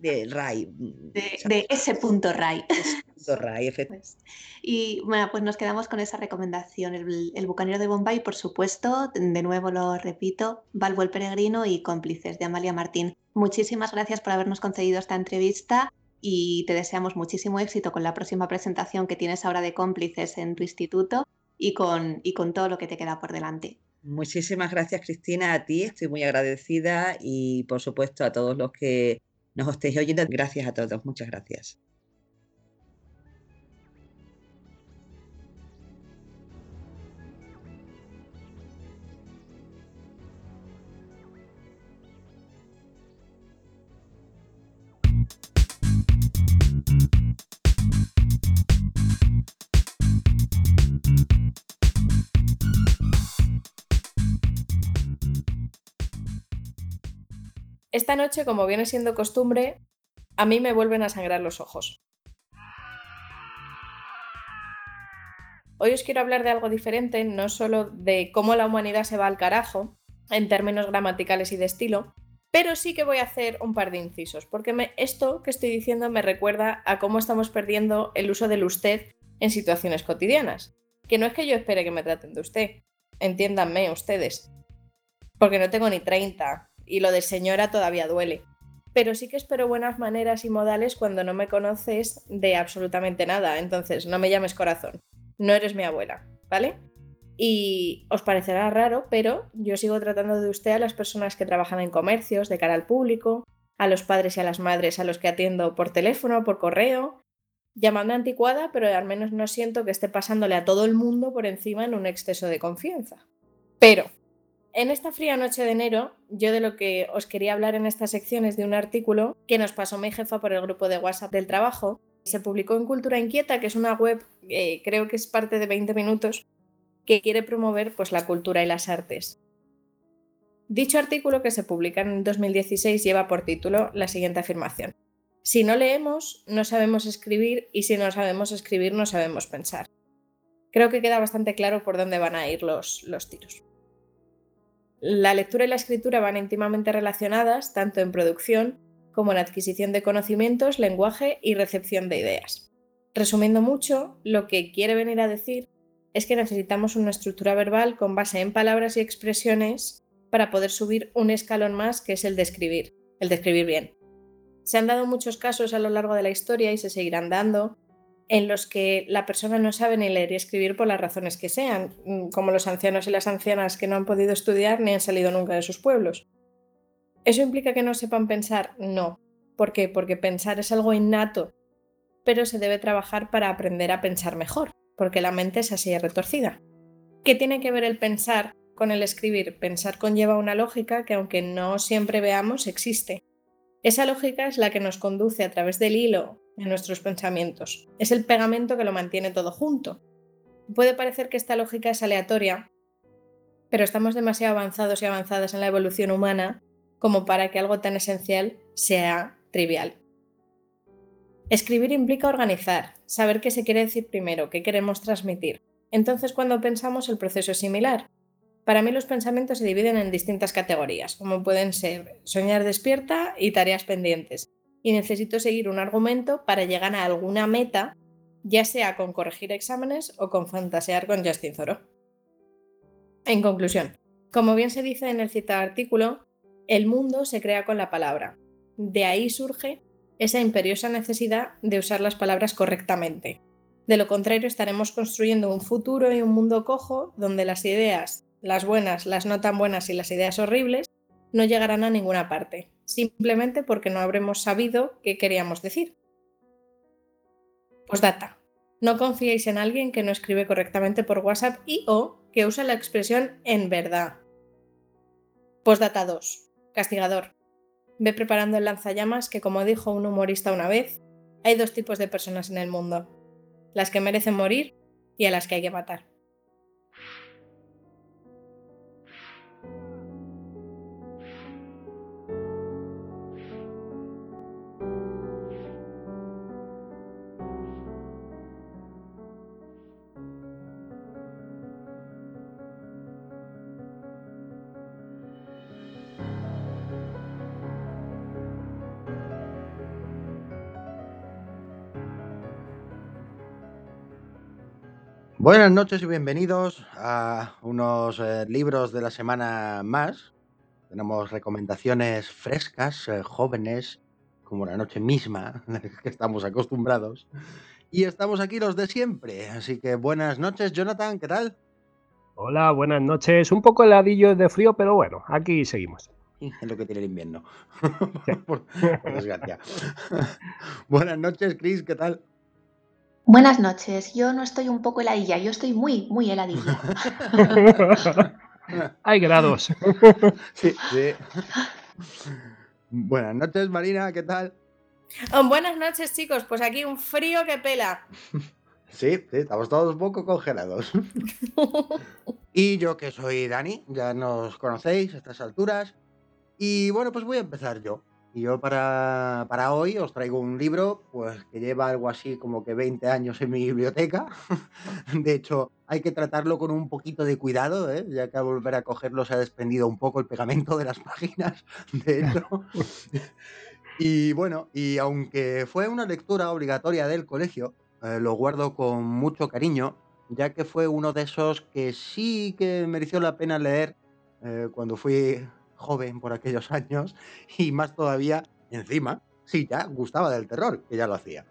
De de Ray. Mm, de, ese punto Ray. <laughs> Pues, y bueno, pues nos quedamos con esa recomendación. El, el, bucanero de Bombay, por supuesto, de nuevo lo repito, Valvo el Peregrino y Cómplices de Amalia Martín. Muchísimas gracias por habernos concedido esta entrevista y te deseamos muchísimo éxito con la próxima presentación que tienes ahora de cómplices en tu instituto y con, y con todo lo que te queda por delante. Muchísimas gracias, Cristina, a ti. Estoy muy agradecida y, por supuesto, a todos los que nos estéis oyendo. Gracias a todos. Muchas gracias. Esta noche, como viene siendo costumbre, a mí me vuelven a sangrar los ojos. Hoy os quiero hablar de algo diferente, no solo de cómo la humanidad se va al carajo, en términos gramaticales y de estilo, pero sí que voy a hacer un par de incisos, porque esto que estoy diciendo me recuerda a cómo estamos perdiendo el uso del usted en situaciones cotidianas. Que no es que yo espere que me traten de usted, entiéndanme ustedes, porque no tengo ni 30 y lo de señora todavía duele. Pero sí que espero buenas maneras y modales cuando no me conoces de absolutamente nada, entonces no me llames corazón, no eres mi abuela, ¿vale? Y os parecerá raro, pero yo sigo tratando de usted a las personas que trabajan en comercios, de cara al público, a los padres y a las madres a los que atiendo por teléfono, por correo. Llamadme anticuada, pero al menos no siento que esté pasándole a todo el mundo por encima en un exceso de confianza. Pero, en esta fría noche de enero, yo de lo que os quería hablar en esta sección es de un artículo que nos pasó mi jefa por el grupo de WhatsApp del trabajo. Se publicó en Cultura Inquieta, que es una web, eh, creo que es parte de 20 minutos, que quiere promover pues, la cultura y las artes. Dicho artículo que se publica en 2016 lleva por título la siguiente afirmación. Si no leemos, no sabemos escribir y si no sabemos escribir, no sabemos pensar. Creo que queda bastante claro por dónde van a ir los, los tiros. La lectura y la escritura van íntimamente relacionadas tanto en producción como en adquisición de conocimientos, lenguaje y recepción de ideas. Resumiendo mucho, lo que quiere venir a decir es que necesitamos una estructura verbal con base en palabras y expresiones para poder subir un escalón más que es el de escribir, el de escribir bien. Se han dado muchos casos a lo largo de la historia y se seguirán dando en los que la persona no sabe ni leer y escribir por las razones que sean, mm, como los ancianos y las ancianas que no han podido estudiar ni han salido nunca de sus pueblos. ¿Eso implica que no sepan pensar? No. ¿Por qué? Porque pensar es algo innato, pero se debe trabajar para aprender a pensar mejor porque la mente es así retorcida. ¿Qué tiene que ver el pensar con el escribir? Pensar conlleva una lógica que aunque no siempre veamos, existe. Esa lógica es la que nos conduce a través del hilo en nuestros pensamientos. Es el pegamento que lo mantiene todo junto. Puede parecer que esta lógica es aleatoria, pero estamos demasiado avanzados y avanzadas en la evolución humana como para que algo tan esencial sea trivial. Escribir implica organizar, saber qué se quiere decir primero, qué queremos transmitir. Entonces, cuando pensamos, el proceso es similar. Para mí los pensamientos se dividen en distintas categorías, como pueden ser soñar despierta y tareas pendientes. Y necesito seguir un argumento para llegar a alguna meta, ya sea con corregir exámenes o con fantasear con Justin Zoro. En conclusión, como bien se dice en el citado artículo, el mundo se crea con la palabra. De ahí surge esa imperiosa necesidad de usar las palabras correctamente. De lo contrario, estaremos construyendo un futuro y un mundo cojo donde las ideas, las buenas, las no tan buenas y las ideas horribles, no llegarán a ninguna parte, simplemente porque no habremos sabido qué queríamos decir. Postdata. No confiéis en alguien que no escribe correctamente por WhatsApp y o que usa la expresión en verdad. Postdata 2. Castigador. Ve preparando el lanzallamas que, como dijo un humorista una vez, hay dos tipos de personas en el mundo, las que merecen morir y a las que hay que matar. Buenas noches y bienvenidos a unos eh, libros de la semana más. Tenemos recomendaciones frescas, eh, jóvenes, como la noche misma, <laughs> que estamos acostumbrados. Y estamos aquí los de siempre, así que buenas noches, Jonathan, ¿qué tal? Hola, buenas noches. Un poco heladillo de frío, pero bueno, aquí seguimos. <laughs> Es lo que tiene el invierno. <laughs> por, desgracia. buenas noches, Chris, ¿qué tal? Buenas noches. Yo no estoy un poco heladilla, yo estoy muy, muy heladilla. <laughs> Hay grados. <laughs> sí, sí. Buenas noches, Marina, ¿qué tal? Oh, buenas noches, chicos. Pues aquí un frío que pela. Sí, sí, estamos todos un poco congelados. <laughs> y yo que soy Dani, ya nos conocéis a estas alturas. Y bueno, pues voy a empezar yo. Y yo para, para hoy os traigo un libro pues que lleva algo así como que 20 años en mi biblioteca. <laughs> De hecho, hay que tratarlo con un poquito de cuidado, ¿eh? ya que al volver a cogerlo se ha desprendido un poco el pegamento de las <laughs> páginas. De hecho. y bueno, y aunque fue una lectura obligatoria del colegio, eh, lo guardo con mucho cariño, ya que fue uno de esos que sí que mereció la pena leer eh, cuando fui joven por aquellos <laughs> años y más todavía encima, sí, ya gustaba del terror, que ya lo hacía.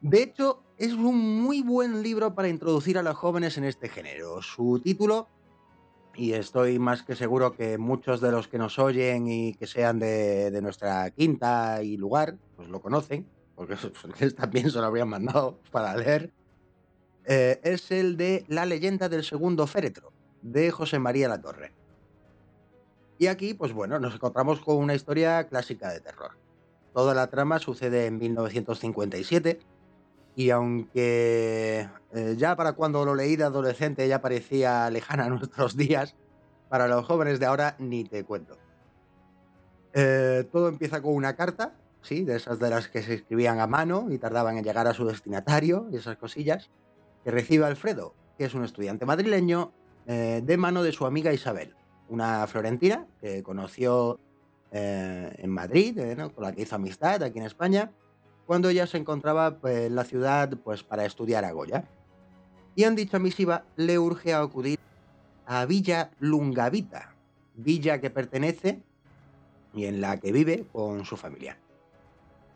De hecho, es un muy buen libro para introducir a los jóvenes en este género. Su título, y estoy más que seguro que muchos de los que nos oyen y que sean de, nuestra quinta y lugar, pues lo conocen, porque <laughs> también se lo habrían mandado para leer, eh, es el de La leyenda del segundo féretro, de José María Latorre. Y aquí, pues bueno, nos encontramos con una historia clásica de terror. Toda la trama sucede en 1957 y aunque eh, ya para cuando lo leí de adolescente ya parecía lejana a <laughs> nuestros días, para los jóvenes de ahora ni te cuento. Eh, todo empieza con una carta, sí, de esas de las que se escribían a mano y tardaban en llegar a su destinatario y esas cosillas, que recibe Alfredo, que es un estudiante madrileño, eh, de mano de su amiga Isabel, una florentina que conoció eh, en Madrid, eh, con la que hizo amistad aquí en España, cuando ella se encontraba pues, en la ciudad pues, para estudiar a Goya. Y en dicha misiva le urge a acudir a Villa Lungavita, villa que pertenece y en la que vive con su familia.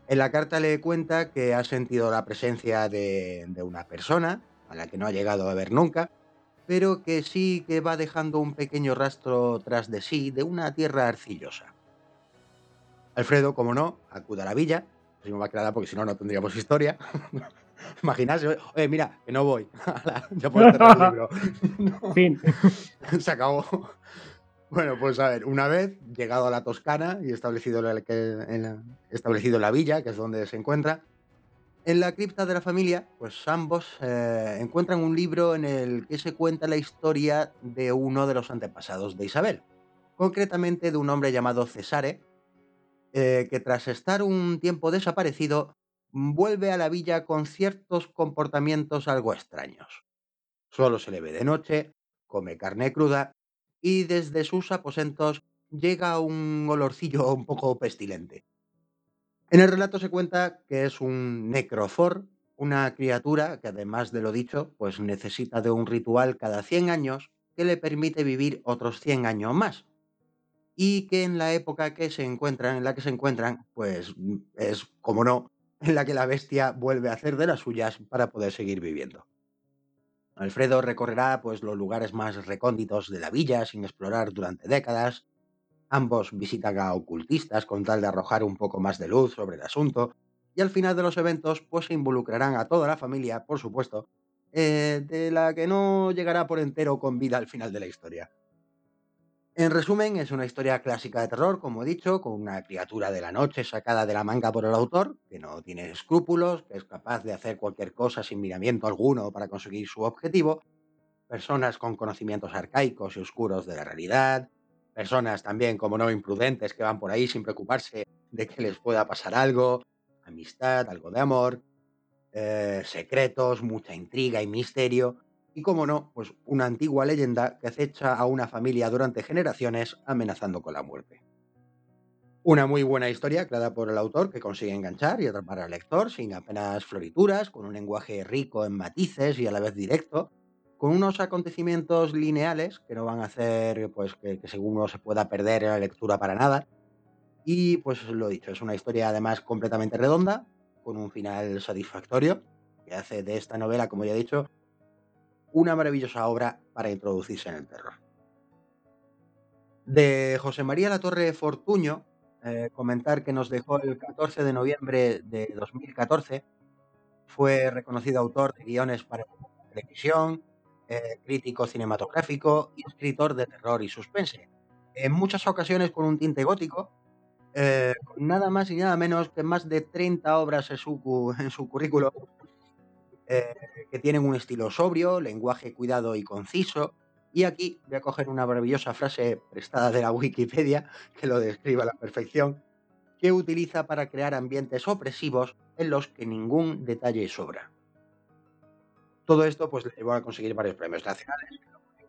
En la carta le cuenta que ha sentido la presencia de, de una persona a la que no ha llegado a ver nunca, pero que sí que va dejando un pequeño rastro tras de sí de una tierra arcillosa. Alfredo, como no, acude a la villa, si me va a quedar porque si no, no tendríamos historia. <laughs> Imaginarse, oye, mira, que no voy. <laughs> ya puedo cerrar el libro. <laughs> Fin. Se acabó. Bueno, pues a ver, una vez llegado a la Toscana y establecido, establecido la villa, que es donde se encuentra, en la cripta de la familia, pues ambos eh, encuentran un libro en el que se cuenta la historia de uno de los antepasados de Isabel, concretamente de un hombre llamado Cesare, eh, que tras estar un tiempo desaparecido, vuelve a la villa con ciertos comportamientos algo extraños. Solo se le ve de noche, come carne cruda y desde sus aposentos llega un olorcillo un poco pestilente. En el relato se cuenta que es un necrofor, una criatura que además de lo dicho, pues necesita de un ritual cada 100 años que le permite vivir otros 100 años más. Y que en la época que se encuentran, en la que se encuentran, pues es, como no, <laughs> en la que la bestia vuelve a hacer de las suyas para poder seguir viviendo. Alfredo recorrerá pues los lugares más recónditos de la villa sin explorar durante décadas, Ambos visitan a ocultistas con tal de arrojar un poco más de luz sobre el asunto y al final de los eventos pues se involucrarán a toda la familia, por supuesto, eh, de la que no llegará por entero con vida al final de la historia. En resumen, es una historia clásica de terror, como he dicho, con una criatura de la noche sacada de la manga por el autor, que no tiene escrúpulos, que es capaz de hacer cualquier cosa sin miramiento alguno para conseguir su objetivo, personas con conocimientos arcaicos y oscuros de la realidad, personas también, como no, imprudentes que van por ahí sin preocuparse de que les pueda pasar algo, amistad, algo de amor, eh, secretos, mucha intriga y misterio, y como no, pues una antigua leyenda que acecha a una familia durante generaciones amenazando con la muerte. Una muy buena historia creada por el autor que consigue enganchar y atrapar al lector sin apenas florituras, con un lenguaje rico en matices y a la vez directo, con unos acontecimientos lineales que no van a hacer pues que, según uno se pueda perder la lectura para nada. Y pues lo dicho, es una historia además completamente redonda, con un final satisfactorio, que hace de esta novela, como ya he dicho, una maravillosa obra para introducirse en el terror. De José María Latorre Fortuño, eh, comentar que nos dejó el 14 de noviembre de 2014. Fue reconocido autor de guiones para televisión, eh, crítico cinematográfico y escritor de terror y suspense. En muchas ocasiones con un tinte gótico, eh, nada más y nada menos que más de 30 obras en su, <laughs> en su currículo, que tienen un estilo sobrio, lenguaje cuidado y conciso, y aquí voy a coger una maravillosa frase prestada de la Wikipedia que lo describe a la perfección, que utiliza para crear ambientes opresivos en los que ningún detalle sobra. Todo esto pues le llevó a conseguir varios premios nacionales,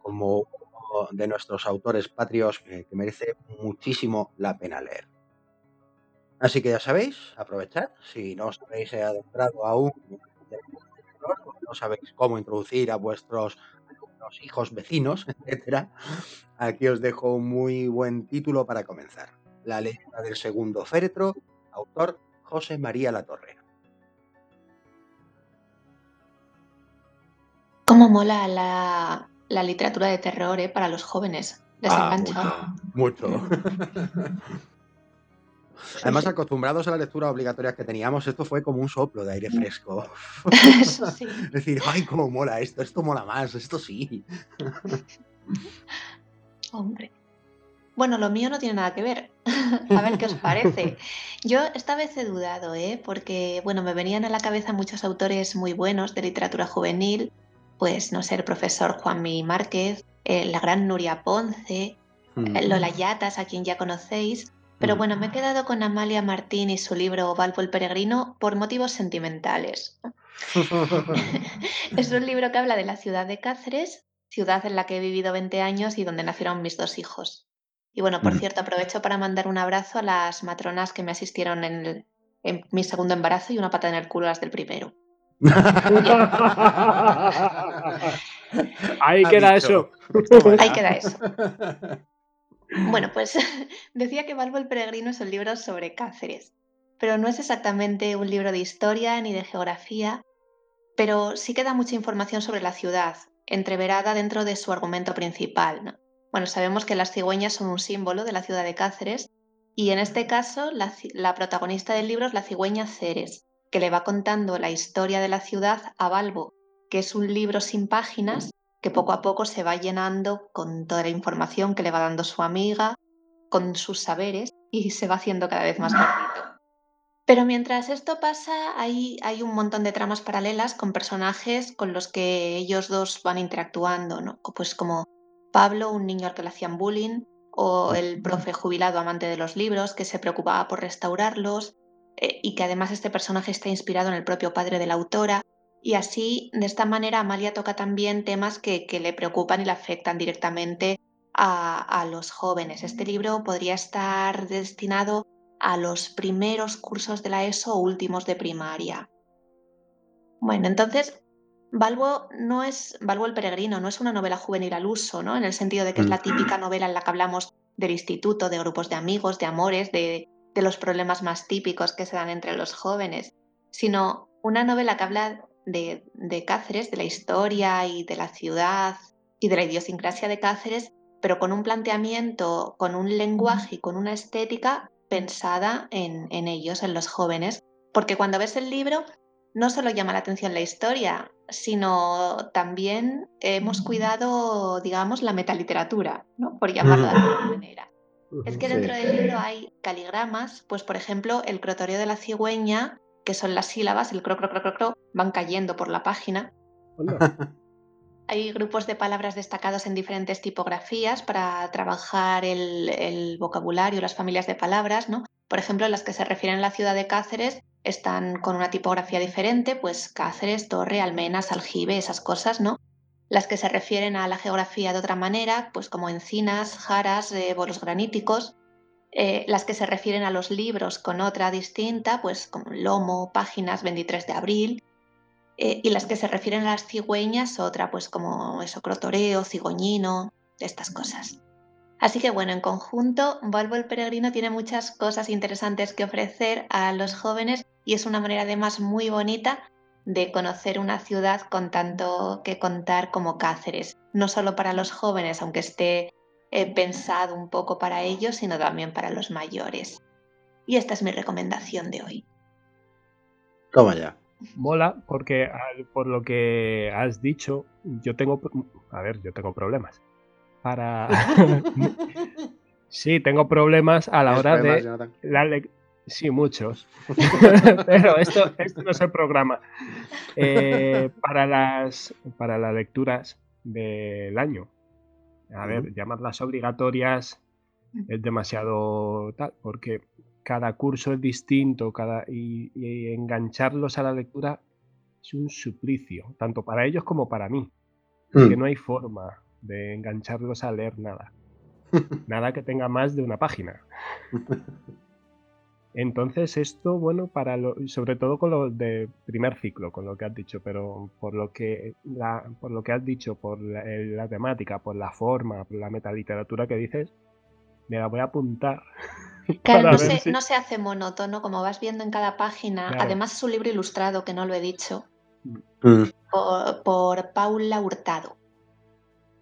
como uno de nuestros autores patrios que, merece muchísimo la pena leer. Así que ya sabéis, aprovechad, si no os habéis adentrado aún, no sabéis cómo introducir a vuestros hijos, vecinos, <laughs> etcétera, aquí os dejo un muy buen título para comenzar. La leyenda del segundo féretro, autor José María Latorre. ¿Cómo mola la, literatura de terror eh, para los jóvenes? Les ah, Mucho. mucho. <laughs> Además, acostumbrados a la lectura obligatoria que teníamos, esto fue como un soplo de aire fresco. <laughs> <laughs> Es decir, ay, cómo mola esto, esto mola más, esto sí. Hombre. Bueno, lo mío no tiene nada que ver. a ver qué os parece. Yo esta vez he dudado, ¿eh? Porque, bueno, me venían a la cabeza muchos autores muy buenos de literatura juvenil, pues, no sé, el profesor Juanmi Márquez, eh, la gran Nuria Ponce, mm. Lola Yatas, a quien ya conocéis, pero bueno, me he quedado con Amalia Martín y su libro Valvo el Peregrino por motivos sentimentales. <laughs> es un libro que habla de la ciudad de Cáceres, ciudad en la que he vivido 20 años y donde nacieron mis dos hijos. Y bueno, por cierto, aprovecho para mandar un abrazo a las matronas que me asistieron en, mi segundo embarazo y una pata en el culo a las del primero. <laughs> Ahí queda eso. Ahí queda eso. Bueno, pues <laughs> decía que Balbo el Peregrino es un libro sobre Cáceres, pero no es exactamente un libro de historia ni de geografía, pero sí que da mucha información sobre la ciudad, entreverada dentro de su argumento principal. Bueno, sabemos que las cigüeñas son un símbolo de la ciudad de Cáceres, y en este caso la, la protagonista del libro es la cigüeña Ceres, que le va contando la historia de la ciudad a Balbo, que es un libro sin páginas que poco a poco se va llenando con toda la información que le va dando su amiga, con sus saberes y se va haciendo cada vez más cortito. Pero mientras esto pasa, hay, hay un montón de tramas paralelas con personajes con los que ellos dos van interactuando, ¿no? Pues como Pablo, un niño al que le hacían bullying, o el profe jubilado amante de los libros que se preocupaba por restaurarlos, eh, y que además este personaje está inspirado en el propio padre de la autora, y así, de esta manera, Amalia toca también temas que, le preocupan y le afectan directamente a, los jóvenes. Este libro podría estar destinado a los primeros cursos de la ESO o últimos de primaria. Bueno, entonces, Balbo no es Balbo el peregrino, no es una novela juvenil al uso, ¿no? En el sentido de que es la típica novela en la que hablamos del instituto, de grupos de amigos, de amores, de, de los problemas más típicos que se dan entre los jóvenes, sino una novela que habla de, Cáceres, de la historia y de la ciudad y de la idiosincrasia de Cáceres, pero con un planteamiento, con un lenguaje y con una estética pensada en, ellos, en los jóvenes. Porque cuando ves el libro, no solo llama la atención la historia, sino también hemos cuidado, digamos, la metaliteratura, ¿no? por llamarlo de alguna manera. Es que dentro del libro hay caligramas, pues por ejemplo, el crotorio de la cigüeña que son las sílabas, el cro, cro, cro, cro, cro, van cayendo por la página. <laughs> Hay grupos de palabras destacados en diferentes tipografías para trabajar el, vocabulario, las familias de palabras, ¿no? Por ejemplo, las que se refieren a la ciudad de Cáceres están con una tipografía diferente, pues Cáceres, Torre, Almenas, Aljibe, esas cosas, ¿no? Las que se refieren a la geografía de otra manera, pues como encinas, jaras, eh, bolos graníticos, eh, las que se refieren a los libros con otra distinta, pues como Lomo, Páginas 23 de abril, eh, y las que se refieren a las cigüeñas, otra pues como eso, Crotoreo, Cigoñino, estas cosas. Así que bueno, en conjunto, Valvo el Peregrino tiene muchas cosas interesantes que ofrecer a los jóvenes y es una manera además muy bonita de conocer una ciudad con tanto que contar como Cáceres, no solo para los jóvenes, aunque esté eh, pensado un poco para ellos, sino también para los mayores. Y esta es mi recomendación de hoy. Toma ya. Mola porque por lo que has dicho, yo tengo, a ver, yo tengo problemas. Para... <laughs> <laughs> sí, tengo problemas a la hora de... La Sí, muchos. <laughs> Pero <laughs> esto, esto no es el programa. Eh, <laughs> para, las, para las lecturas del año. A ver, llamarlas obligatorias es demasiado tal, porque cada curso es distinto cada, y, engancharlos a la lectura es un suplicio, tanto para ellos como para mí. Que mm. no hay forma de engancharlos a leer nada. nada que tenga más de una página. Entonces esto, bueno, para lo, sobre todo con lo de primer ciclo, con lo que has dicho, pero por lo que, la, por lo que has dicho, por la, temática, por la forma, por la metaliteratura que dices, me la voy a apuntar. <laughs> Claro, no se, no se, hace monótono, como vas viendo en cada página. Además es un libro ilustrado, que no lo he dicho, mm. por Paula Hurtado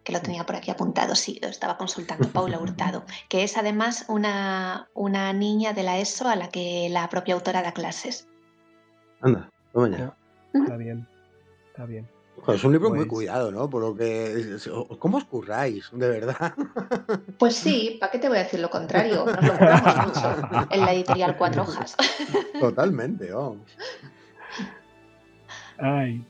que lo tenía por aquí apuntado, sí, lo estaba consultando, Paula Hurtado, <laughs> que es además una, una niña de la ESO a la que la propia autora da clases. Anda, toma ya. Está bien, está bien. es un libro muy pues cuidado, ¿no? Por lo que. ¿Cómo os curráis? De verdad. <laughs> Pues sí, ¿para qué te voy a decir lo contrario? Nos lo <laughs> curramos mucho en la editorial Cuatro Hojas. Totalmente, vamos. Ay.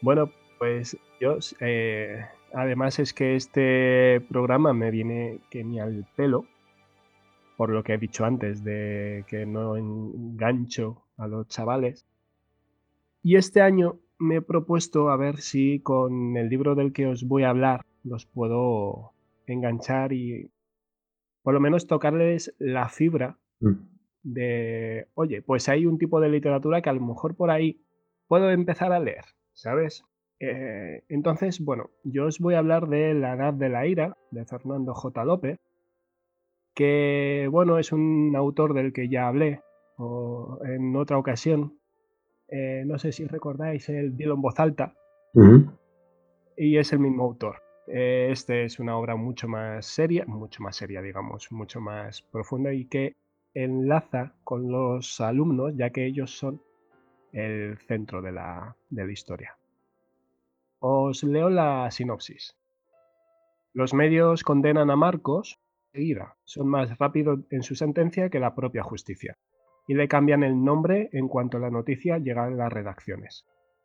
Bueno, pues yo eh, Además es que este programa me viene que ni al pelo, por lo que he dicho antes, de que no engancho a los chavales. Y este año me he propuesto a ver si con el libro del que os voy a hablar los puedo enganchar y por lo menos tocarles la fibra mm. de, oye, pues hay un tipo de literatura que a lo mejor por ahí puedo empezar a leer, ¿sabes? Eh, entonces, bueno, yo os voy a hablar de La Edad de la Ira, de Fernando J. López, que, bueno, es un autor del que ya hablé en otra ocasión. Eh, no sé si recordáis el Dilo en voz alta. Y es el mismo autor. Eh, este es una obra mucho más seria, mucho más seria, digamos, mucho más profunda y que enlaza con los alumnos, ya que ellos son el centro de la historia. Os leo la sinopsis. Los medios condenan a Marcos seguida, son más rápidos en su sentencia que la propia justicia, y le cambian el nombre en cuanto la noticia llega a las redacciones.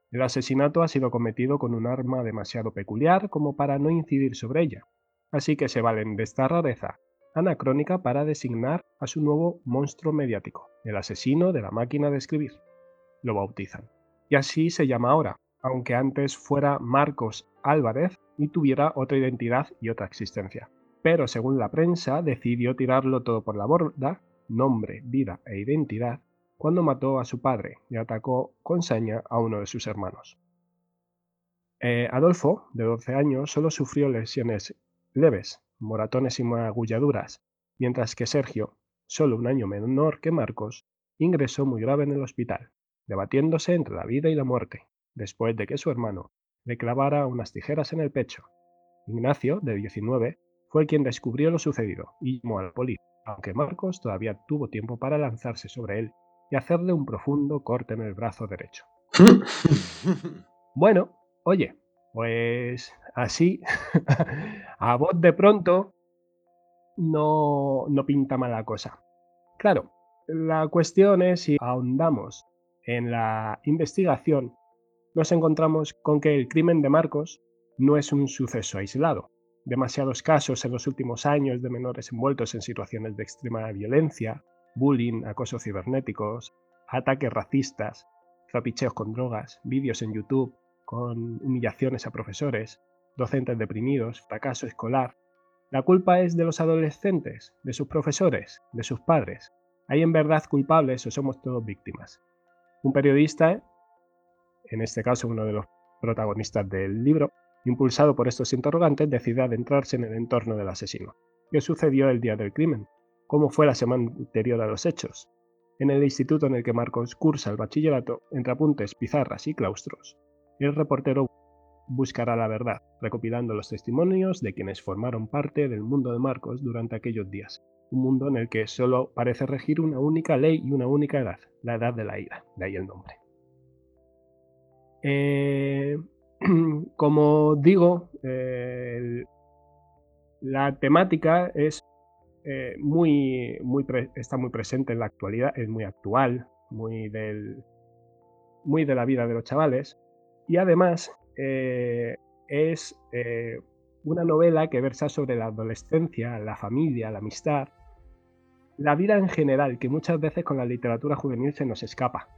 El asesinato ha sido cometido con un arma demasiado peculiar como para no incidir sobre ella, así que se valen de esta rareza anacrónica para designar a su nuevo monstruo mediático, el asesino de la máquina de escribir. Lo bautizan. Y así se llama ahora, aunque antes fuera Marcos Álvarez y tuviera otra identidad y otra existencia. Pero según la prensa, decidió tirarlo todo por la borda, nombre, vida e identidad, cuando mató a su padre y atacó con saña a uno de sus hermanos. Eh, Adolfo, de 12 años, solo sufrió lesiones leves, moratones y magulladuras, mientras que Sergio, solo un año menor que Marcos, ingresó muy grave en el hospital, debatiéndose entre la vida y la muerte, después de que su hermano le clavara unas tijeras en el pecho. Ignacio, de 19, fue quien descubrió lo sucedido y llamó al policía, aunque Marcos todavía tuvo tiempo para lanzarse sobre él y hacerle un profundo corte en el brazo derecho. <laughs> bueno, oye, pues así, <laughs> a voz de pronto, no, no pinta mala cosa. Claro, la cuestión es si ahondamos en la investigación nos encontramos con que el crimen de Marcos no es un suceso aislado. Demasiados casos en los últimos años de menores envueltos en situaciones de extrema violencia, bullying, acosos cibernéticos, ataques racistas, zapicheos con drogas, vídeos en YouTube con humillaciones a profesores, docentes deprimidos, fracaso escolar. La culpa es de los adolescentes, de sus profesores, de sus padres. ¿Hay en verdad culpables o somos todos víctimas? Un periodista en este caso uno de los protagonistas del libro, impulsado por estos interrogantes, decide adentrarse en el entorno del asesino. ¿Qué sucedió el día del crimen? ¿Cómo fue la semana anterior a los hechos? En el instituto en el que Marcos cursa el bachillerato, entre apuntes, pizarras y claustros, el reportero buscará la verdad, recopilando los testimonios de quienes formaron parte del mundo de Marcos durante aquellos días, un mundo en el que solo parece regir una única ley y una única edad, la edad de la ira, de ahí el nombre. Eh, <clears throat> como digo, eh, la temática es eh, muy, muy está muy presente en la actualidad, es muy actual, muy, del, muy de la vida de los chavales. Y además es una novela que versa sobre la adolescencia, la familia, la amistad, la vida en general, que muchas veces con la literatura juvenil se nos escapa.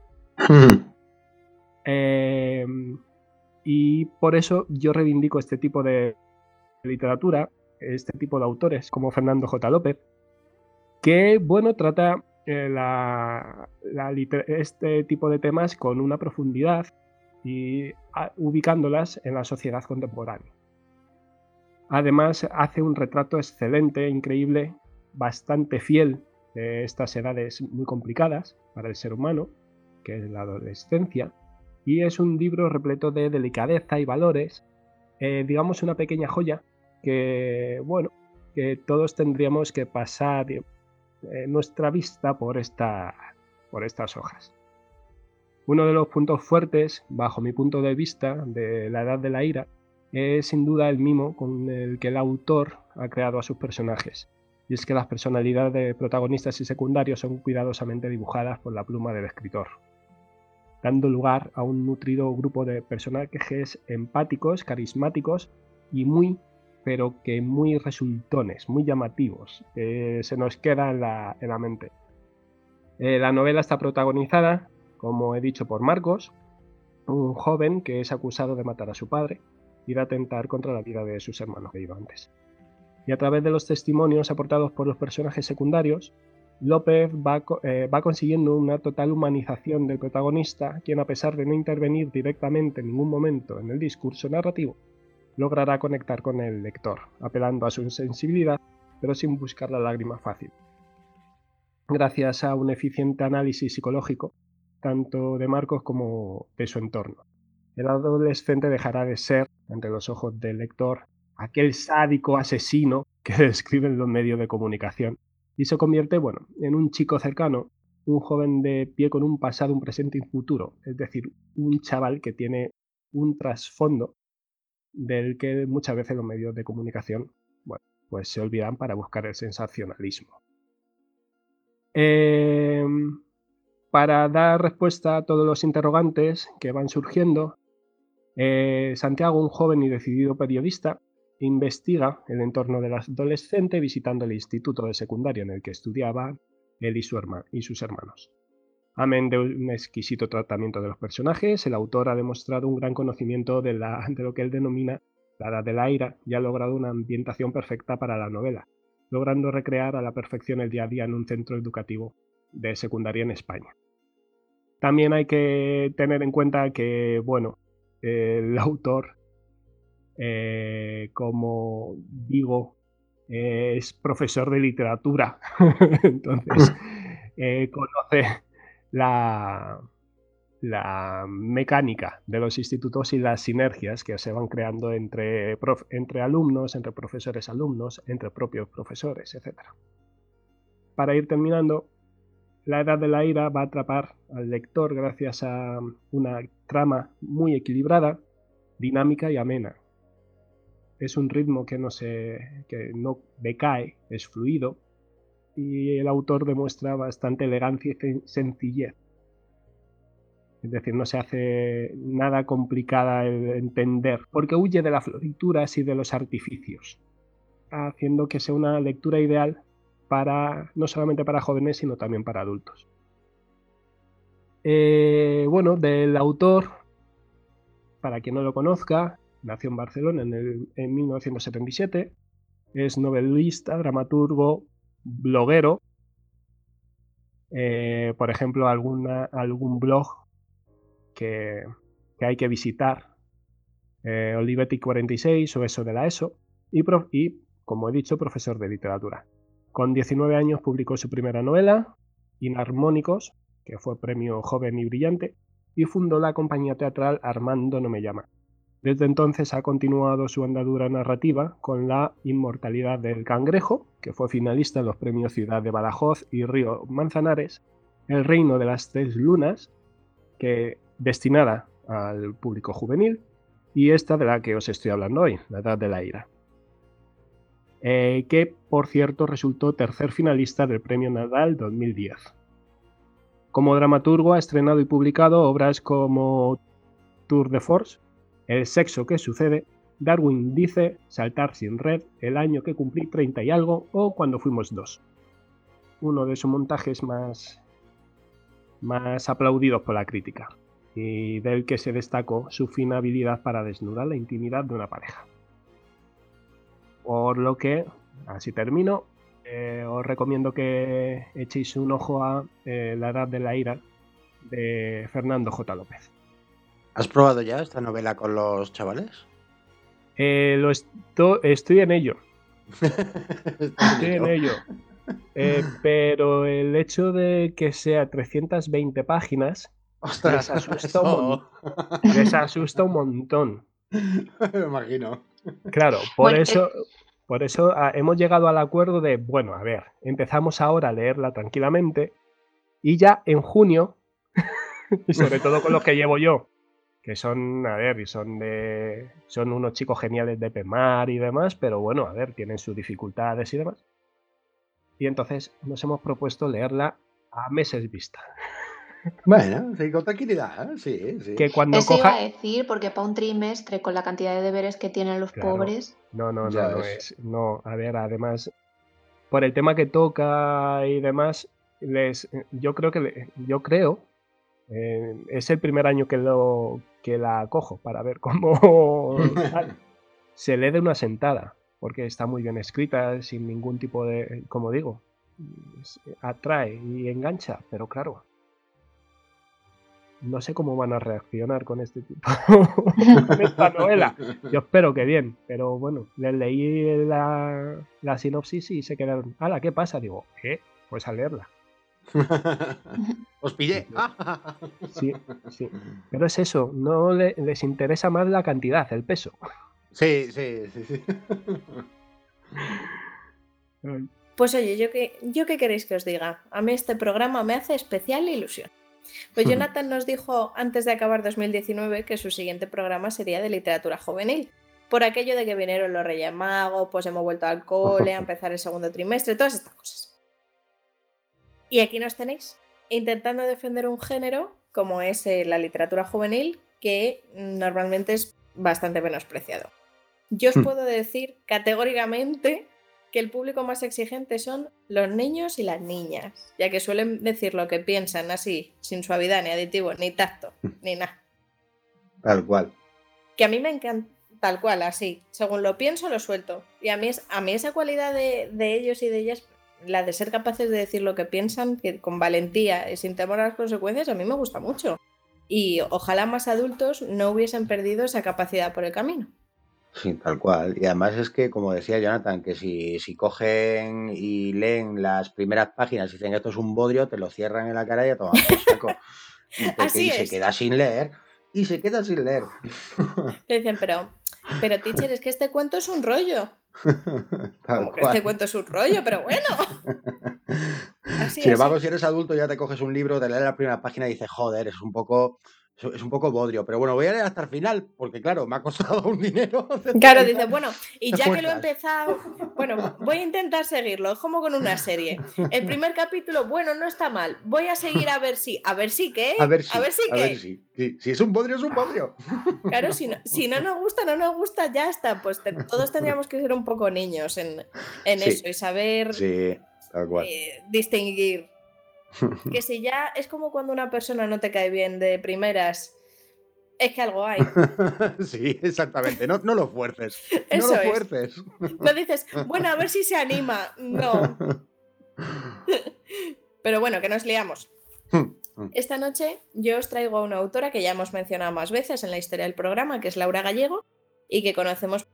Em, y por eso yo reivindico este tipo de literatura este tipo de autores como Fernando J. López, que bueno, trata eh, este tipo de temas con una profundidad y ubicándolas en la sociedad contemporánea. Además, hace un retrato excelente, increíble, bastante fiel de estas edades muy complicadas para el ser humano, que es la adolescencia, y es un libro repleto de delicadeza y valores, eh, digamos una pequeña joya que, bueno, que todos tendríamos que pasar eh, nuestra vista por, esta, por estas hojas. Uno de los puntos fuertes, bajo mi punto de vista, de la Edad de la Ira, es sin duda el mimo con el que el autor ha creado a sus personajes. Y es que las personalidades de protagonistas y secundarios son cuidadosamente dibujadas por la pluma del escritor, dando lugar a un nutrido grupo de personajes empáticos, carismáticos y muy pero que muy resultones, muy llamativos, se nos queda en la, mente. Eh, la novela está protagonizada, como he dicho, por Marcos, un joven que es acusado de matar a su padre y de atentar contra la vida de sus hermanos que iba antes. Y a través de los testimonios aportados por los personajes secundarios, López va, eh, va, consiguiendo una total humanización del protagonista, quien a pesar de no intervenir directamente en ningún momento en el discurso narrativo, logrará conectar con el lector, apelando a su sensibilidad, pero sin buscar la lágrima fácil. Gracias a un eficiente análisis psicológico, tanto de Marcos como de su entorno. El adolescente dejará de ser, ante los ojos del lector, aquel sádico asesino que <laughs> describen los medios de comunicación, y se convierte, bueno, en un chico cercano, un joven de pie con un pasado, un presente y un futuro, es decir, un chaval que tiene un trasfondo del que muchas veces los medios de comunicación pues se olvidan para buscar el sensacionalismo. Em, para dar respuesta a todos los interrogantes que van surgiendo, eh, Santiago, un joven y decidido periodista, investiga el entorno del adolescente visitando el instituto de secundaria en el que estudiaba él y, su y sus hermanos. Amén de un exquisito tratamiento de los personajes, el autor ha demostrado un gran conocimiento de, lo que él denomina la edad de la ira y ha logrado una ambientación perfecta para la novela, logrando recrear a la perfección el día a día en un centro educativo de secundaria en España. También hay que tener en cuenta que, bueno, el autor, eh, como digo, es profesor de literatura, <laughs> entonces <laughs> eh, conoce la, la mecánica de los institutos y las sinergias que se van creando entre, entre alumnos, entre profesores alumnos, entre propios profesores, etc. Para ir terminando, la Edad de la Ira va a atrapar al lector gracias a una trama muy equilibrada, dinámica y amena. Es un ritmo que no, se, que no decae, es fluido, y el autor demuestra bastante elegancia y sencillez. Es decir, no se hace nada complicada el entender, porque huye de las florituras y de los artificios, haciendo que sea una lectura ideal para no solamente para jóvenes, sino también para adultos. Eh, bueno, del autor, para quien no lo conozca, nació en Barcelona en, en 1977, es novelista, dramaturgo, bloguero, eh, por ejemplo, alguna, algún blog que, hay que visitar, eh, Olivetti 46 o eso de la ESO, y, como he dicho, profesor de literatura. Con 19 años publicó su primera novela, Inarmónicos, que fue premio joven y brillante, y fundó la compañía teatral Armando no me llama. Desde entonces ha continuado su andadura narrativa con La Inmortalidad del Cangrejo, que fue finalista en los premios Ciudad de Badajoz y Río Manzanares, El Reino de las Tres Lunas, que destinada al público juvenil, y esta de la que os estoy hablando hoy, La Edad de la Ira. Eh, que por cierto resultó tercer finalista del Premio Nadal 2010. Como dramaturgo ha estrenado y publicado obras como Tour de Force, El sexo que sucede, Darwin dice, Saltar sin red, El año que cumplí 30 y algo o Cuando fuimos dos. Uno de sus montajes más, más aplaudidos por la crítica y del que se destacó su fina habilidad para desnudar la intimidad de una pareja. Por lo que, así termino, eh, os recomiendo que echéis un ojo a eh, La Edad de la Ira de Fernando J. López. ¿Has probado ya esta novela con los chavales? Eh, lo estoy en ello. <laughs> estoy en ello. <laughs> pero el hecho de que sea 320 páginas les, asusta un les asusta un montón. <laughs> Me imagino. Claro, por eso, por eso ah, hemos llegado al acuerdo de, bueno, a ver, empezamos ahora a leerla tranquilamente y ya en junio, y sobre todo con los que llevo yo, que son, a ver, y son de, son unos chicos geniales de Pemar y demás, pero bueno, a ver, tienen sus dificultades y demás. Y entonces nos hemos propuesto leerla a meses vista. <laughs> Bueno, sí, con tranquilidad, ¿eh? sí, sí. Que cuando Eso iba a decir, porque para un trimestre, con la cantidad de deberes que tienen los pobres. No, no, no, no es. No, a ver, además, por el tema que toca y demás, les, yo creo que, yo creo, eh, es el primer año que lo que la cojo para ver cómo <laughs> se lee de una sentada, porque está muy bien escrita, sin ningún tipo de, como digo, atrae y engancha, pero claro, no sé cómo van a reaccionar con este tipo, con <laughs> esta novela. Yo espero que bien, pero bueno, les leí la, sinopsis y se quedaron, ¡hala, qué pasa! Digo, ¿qué? Pues a leerla. <laughs> Os pillé. sí, sí. Pero es eso, no les interesa más la cantidad, el peso. Sí, sí, sí, sí. Pues oye, ¿yo qué, ¿yo qué queréis que os diga? A mí este programa me hace especial ilusión. Pues <laughs> Jonathan nos dijo antes de acabar 2019 que su siguiente programa sería de literatura juvenil. Por aquello de que vinieron los Reyes Magos, pues hemos vuelto al cole, a <laughs> empezar el segundo trimestre, todas estas cosas. Y aquí nos tenéis, intentando defender un género como es eh, la literatura juvenil, que normalmente es bastante menospreciado. Yo os hmm. puedo decir categóricamente que el público más exigente son los niños y las niñas, ya que suelen decir lo que piensan así, sin suavidad, ni aditivo, ni tacto, ni nada. Tal cual. Que a mí me encanta, tal cual, así. Según lo pienso, lo suelto. Y a mí, es, a mí esa cualidad de, ellos y de ellas, la de ser capaces de decir lo que piensan que con valentía y sin temor a las consecuencias, a mí me gusta mucho. Y ojalá más adultos no hubiesen perdido esa capacidad por el camino. Sí, tal cual. Y además es que, como decía Jonathan, que si, si cogen y leen las primeras páginas y dicen esto es un bodrio, te lo cierran en la cara y a tomar por saco. Y, <laughs> se queda sin leer. Y se queda sin leer. Le dicen, pero, pero <laughs> teacher, es que este cuento es un rollo. <laughs> Como que este cuento es un rollo, pero bueno. <laughs> Sin embargo, si eres adulto ya te coges un libro, te lees la primera página y dices, joder, es un poco es un poco bodrio, pero bueno, voy a leer hasta el final, porque claro, me ha costado <laughs> un dinero. Claro, dice, bueno, y ya que lo he empezado, bueno, voy a intentar seguirlo, es como con una serie. El primer capítulo, bueno, no está mal, voy a seguir a ver si, a ver si qué, a ver si, a ver si, qué. si, es un bodrio, es un bodrio. Claro, si no, si no nos gusta, no nos gusta, ya está, pues todos tendríamos que ser un poco niños en, eso y saber eh, distinguir que si ya es como cuando una persona no te cae bien de primeras, es que algo hay. <laughs> Sí, exactamente. No, no lo fuerces. <laughs> no lo fuerces. No dices, bueno, a ver si se anima. No. <laughs> Pero bueno, que nos liamos. Esta noche yo os traigo a una autora que ya hemos mencionado más veces en la historia del programa, que es Laura Gallego, y que conocemos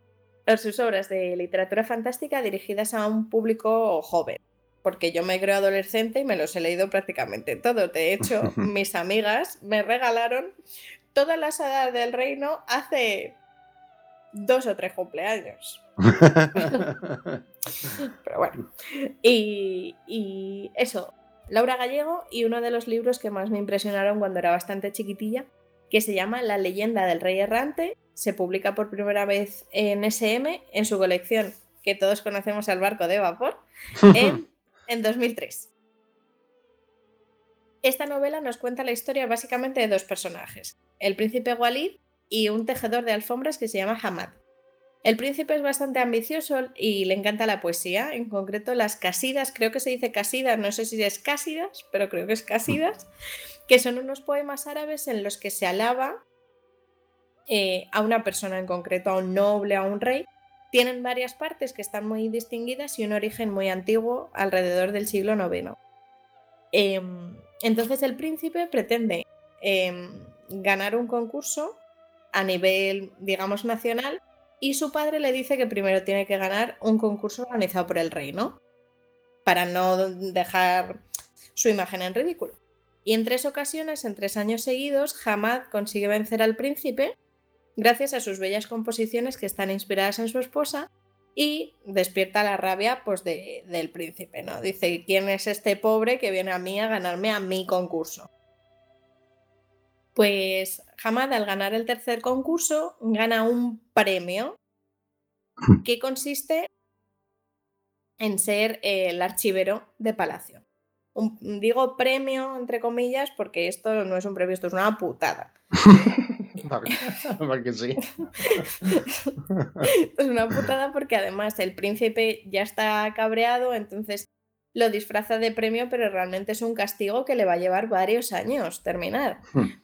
por sus obras de literatura fantástica dirigidas a un público joven. Porque yo me creo adolescente y me los he leído prácticamente todos. De hecho, <laughs> mis amigas me regalaron todas las hadas del reino hace dos o tres cumpleaños. <laughs> Pero bueno. Y, y, eso, Laura Gallego y uno de los libros que más me impresionaron cuando era bastante chiquitilla, que se llama La leyenda del rey errante, se publica por primera vez en SM, en su colección, que todos conocemos al barco de vapor, <laughs> en, en 2003. Esta novela nos cuenta la historia básicamente de dos personajes, el príncipe Walid y un tejedor de alfombras que se llama Hamad. El príncipe es bastante ambicioso y le encanta la poesía, en concreto las casidas, creo que se dice casidas, no sé si es cásidas, pero creo que es casidas, <laughs> que son unos poemas árabes en los que se alaba eh, a una persona en concreto, a un noble, a un rey. Tienen varias partes que están muy distinguidas y un origen muy antiguo, alrededor del siglo IX. Em, entonces el príncipe pretende em, ganar un concurso a nivel, digamos, nacional y su padre le dice que primero tiene que ganar un concurso organizado por el reino para no dejar su imagen en ridículo. Y en tres ocasiones, en tres años seguidos, Hamad consigue vencer al príncipe gracias a sus bellas composiciones que están inspiradas en su esposa y despierta la rabia pues, del príncipe. ¿no? Dice, ¿quién es este pobre que viene a mí a ganarme a mi concurso? Pues Hamad al ganar el tercer concurso gana un premio hmm. que consiste en ser el archivero de palacio. digo premio entre comillas porque esto no es un premio, esto es una putada. <laughs> <laughs> sí. es una putada porque además el príncipe ya está cabreado, entonces lo disfraza de premio, pero realmente es un castigo que le va a llevar varios años terminar. Hmm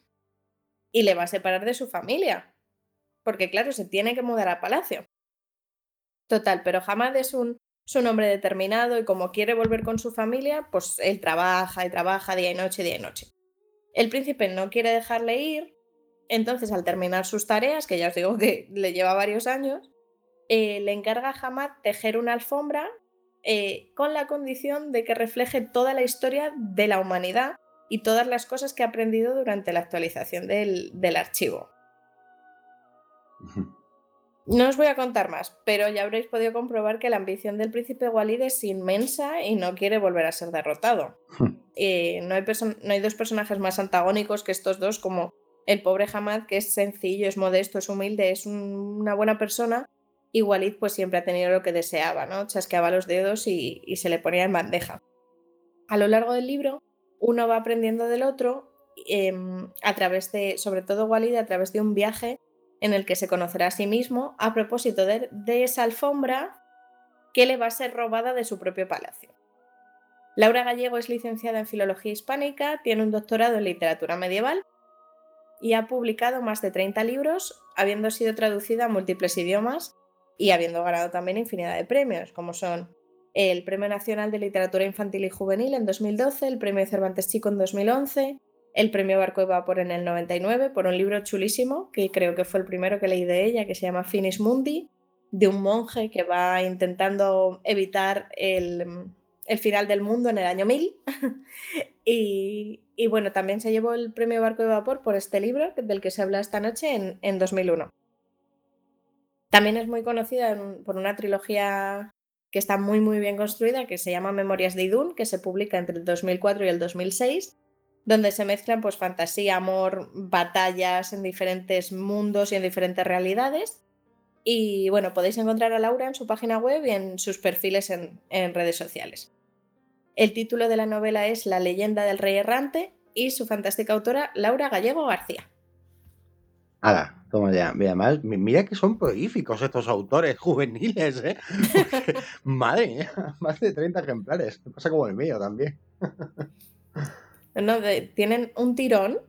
y le va a separar de su familia. Porque claro, se tiene que mudar a palacio. Total, pero Hamad es un, su hombre determinado y como quiere volver con su familia, pues él trabaja y trabaja día y noche, día y noche. El príncipe no quiere dejarle ir, entonces al terminar sus tareas, que ya os digo que <laughs> le lleva varios años, eh, le encarga a Hamad tejer una alfombra eh, con la condición de que refleje toda la historia de la humanidad y todas las cosas que he aprendido durante la actualización del, archivo. No os voy a contar más, pero ya habréis podido comprobar que la ambición del príncipe Walid es inmensa y no quiere volver a ser derrotado. Eh, no, hay no, hay dos personajes más antagónicos que estos dos, como el pobre Hamad, que es sencillo, es modesto, es humilde, es una buena persona, y Walid pues siempre ha tenido lo que deseaba, ¿no? Chasqueaba los dedos y, se le ponía en bandeja. A lo largo del libro uno va aprendiendo del otro em, a través de, sobre todo Walid, a través de un viaje en el que se conocerá a sí mismo a propósito de, esa alfombra que le va a ser robada de su propio palacio. Laura Gallego es licenciada en Filología Hispánica, tiene un doctorado en Literatura Medieval y ha publicado más de 30 libros, habiendo sido traducida a múltiples idiomas y habiendo ganado también infinidad de premios, como son el Premio Nacional de Literatura Infantil y Juvenil en 2012, el Premio Cervantes Chico en 2011, el Premio Barco de Vapor en el 99 por un libro chulísimo, que creo que fue el primero que leí de ella, que se llama Finis Mundi, de un monje que va intentando evitar el, final del mundo en el año 1000. <laughs> y, bueno, también se llevó el Premio Barco de Vapor por este libro, del que se habla esta noche, en, en 2001. También es muy conocida por una trilogía que está muy muy bien construida, que se llama Memorias de Idun, que se publica entre el 2004 y el 2006, donde se mezclan pues fantasía, amor, batallas en diferentes mundos y en diferentes realidades. Y bueno, podéis encontrar a Laura en su página web y en sus perfiles en, redes sociales. El título de la novela es La leyenda del rey errante y su fantástica autora Laura Gallego García. Hala, toma ya. Mira, mira que son prolíficos estos autores juveniles, ¿eh? <laughs> madre mía, <laughs> más de 30 ejemplares. pasa como el mío también. <laughs> no, tienen un tirón.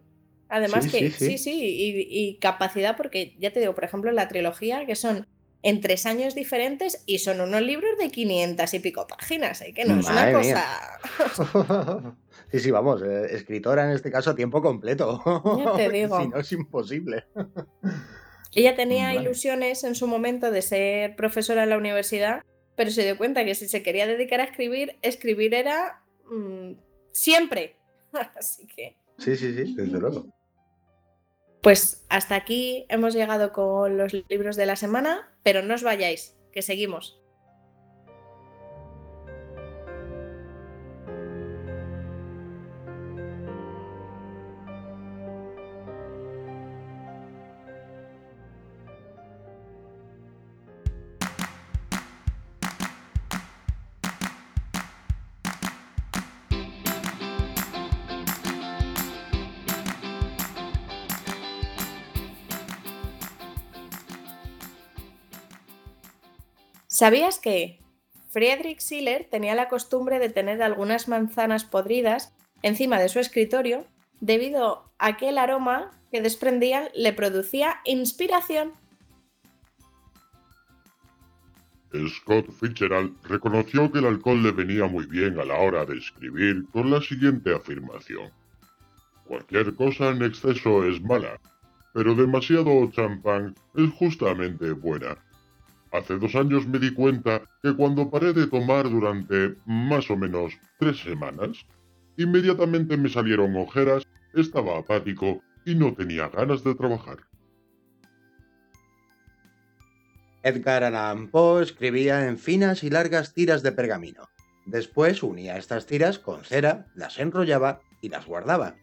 Además que sí, sí, y, capacidad, porque ya te digo, por ejemplo, la trilogía, que son en tres años diferentes y son unos libros de 500 y pico páginas, ¿eh? que no es una cosa... <laughs> Sí, sí, vamos, eh, escritora en este caso a tiempo completo. Ya te <laughs> digo. si no es imposible. <laughs> Ella tenía ilusiones en su momento de ser profesora en la universidad pero se dio cuenta que si se quería dedicar a escribir, escribir era mm, siempre. Así que... Sí, sí, sí, desde luego. Pues hasta aquí hemos llegado con los libros de la semana, pero no os vayáis, que seguimos. ¿Sabías que Friedrich Schiller tenía la costumbre de tener algunas manzanas podridas encima de su escritorio debido a que el aroma que desprendían le producía inspiración? Scott Fitzgerald reconoció que el alcohol le venía muy bien a la hora de escribir con la siguiente afirmación. Cualquier cosa en exceso es mala, pero demasiado champán es justamente buena. Hace dos años me di cuenta que cuando paré de tomar durante más o menos tres semanas, inmediatamente me salieron ojeras, estaba apático y no tenía ganas de trabajar. Edgar Allan Poe escribía en finas y largas tiras de pergamino. Después unía estas tiras con cera, las enrollaba y las guardaba.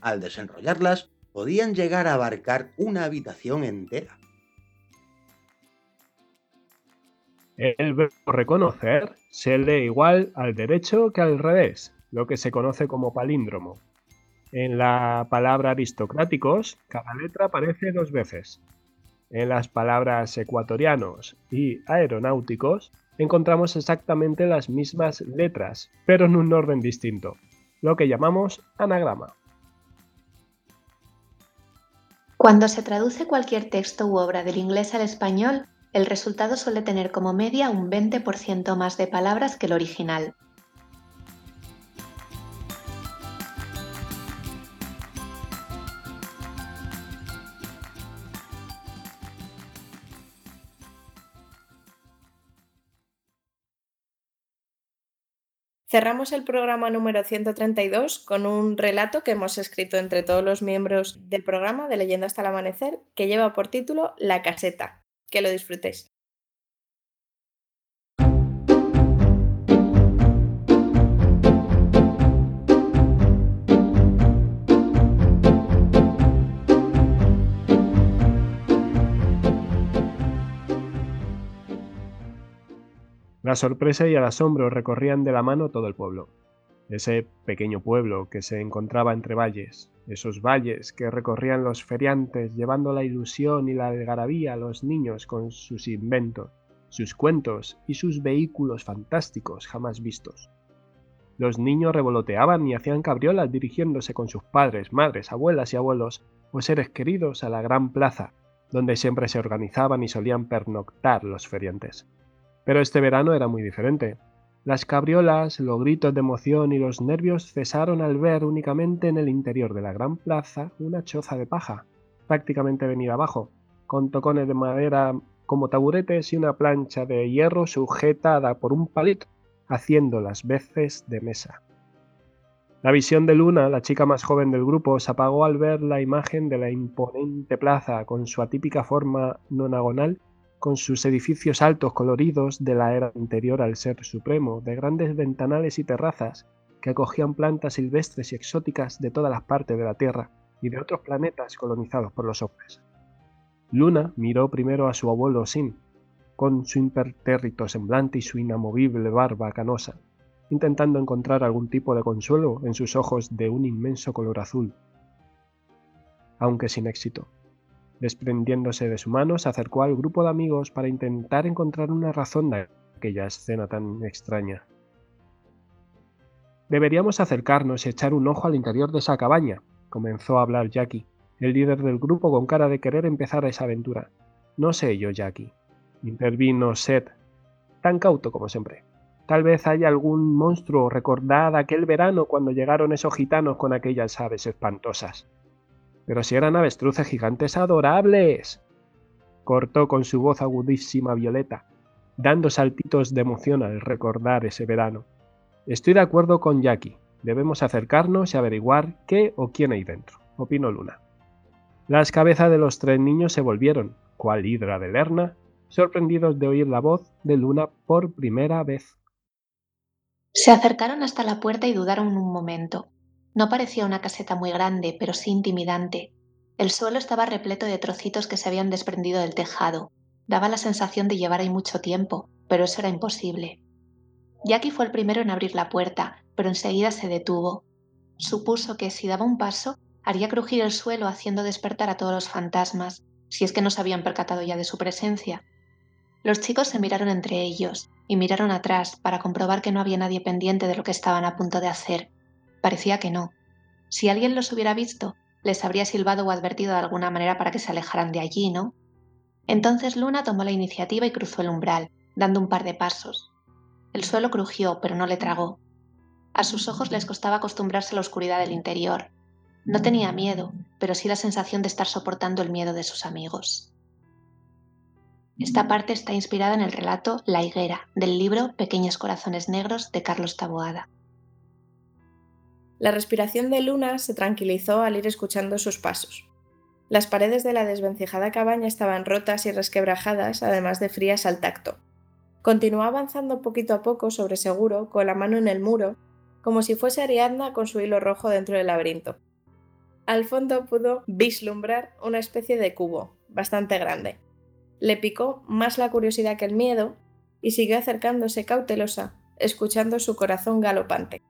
Al desenrollarlas, podían llegar a abarcar una habitación entera. El verbo reconocer se lee igual al derecho que al revés, lo que se conoce como palíndromo. En la palabra aristocráticos, cada letra aparece dos veces. En las palabras ecuatorianos y aeronáuticos encontramos exactamente las mismas letras, pero en un orden distinto, lo que llamamos anagrama. Cuando se traduce cualquier texto u obra del inglés al español, el resultado suele tener como media un 20% más de palabras que el original. Cerramos el programa número 132 con un relato que hemos escrito entre todos los miembros del programa de Leyenda hasta el Amanecer que lleva por título La caseta. Que lo disfrutéis. La sorpresa y el asombro recorrían de la mano todo el pueblo. Ese pequeño pueblo que se encontraba entre valles, esos valles que recorrían los feriantes llevando la ilusión y la algarabía a los niños con sus inventos, sus cuentos y sus vehículos fantásticos jamás vistos. Los niños revoloteaban y hacían cabriolas dirigiéndose con sus padres, madres, abuelas y abuelos o seres queridos a la gran plaza, donde siempre se organizaban y solían pernoctar los feriantes. Pero este verano era muy diferente. Las cabriolas, los gritos de emoción y los nervios cesaron al ver únicamente en el interior de la gran plaza una choza de paja, prácticamente venida abajo, con tocones de madera como taburetes y una plancha de hierro sujetada por un palito, haciendo las veces de mesa. La visión de Luna, la chica más joven del grupo, se apagó al ver la imagen de la imponente plaza con su atípica forma nonagonal con sus edificios altos coloridos de la era anterior al Ser Supremo, de grandes ventanales y terrazas que acogían plantas silvestres y exóticas de todas las partes de la Tierra y de otros planetas colonizados por los hombres. Luna miró primero a su abuelo Sin, con su impertérrito semblante y su inamovible barba canosa, intentando encontrar algún tipo de consuelo en sus ojos de un inmenso color azul, aunque sin éxito. Desprendiéndose de su mano, se acercó al grupo de amigos para intentar encontrar una razón de aquella escena tan extraña. Deberíamos acercarnos y echar un ojo al interior de esa cabaña, comenzó a hablar Jackie, el líder del grupo con cara de querer empezar esa aventura. No sé yo, Jackie, intervino Seth, tan cauto como siempre. Tal vez haya algún monstruo recordad aquel verano cuando llegaron esos gitanos con aquellas aves espantosas. Pero si eran avestruces gigantes adorables. Cortó con su voz agudísima Violeta. dando saltitos de emoción al recordar ese verano. Estoy de acuerdo con Jackie. Debemos acercarnos y averiguar qué o quién hay dentro, opinó Luna. Las cabezas de los tres niños se volvieron, cual hidra de Lerna, sorprendidos de oír la voz de Luna por primera vez. Se acercaron hasta la puerta y dudaron un momento. No parecía una caseta muy grande, pero sí intimidante. El suelo estaba repleto de trocitos que se habían desprendido del tejado. Daba la sensación de llevar ahí mucho tiempo, pero eso era imposible. Jackie fue el primero en abrir la puerta, pero enseguida se detuvo. Supuso que si daba un paso, haría crujir el suelo haciendo despertar a todos los fantasmas, si es que no se habían percatado ya de su presencia. Los chicos se miraron entre ellos y miraron atrás para comprobar que no había nadie pendiente de lo que estaban a punto de hacer. Parecía que no. Si alguien los hubiera visto, les habría silbado o advertido de alguna manera para que se alejaran de allí, ¿no? Entonces Luna tomó la iniciativa y cruzó el umbral, dando un par de pasos. El suelo crujió, pero no le tragó. A sus ojos les costaba acostumbrarse a la oscuridad del interior. No tenía miedo, pero sí la sensación de estar soportando el miedo de sus amigos. Esta parte está inspirada en el relato La higuera del libro Pequeños corazones negros de Carlos Taboada. La respiración de Luna se tranquilizó al ir escuchando sus pasos. Las paredes de la desvencijada cabaña estaban rotas y resquebrajadas, además de frías al tacto. Continuó avanzando poquito a poco sobre seguro, con la mano en el muro, como si fuese Ariadna con su hilo rojo dentro del laberinto. Al fondo pudo vislumbrar una especie de cubo, bastante grande, le picó más la curiosidad que el miedo y siguió acercándose cautelosa, escuchando su corazón galopante.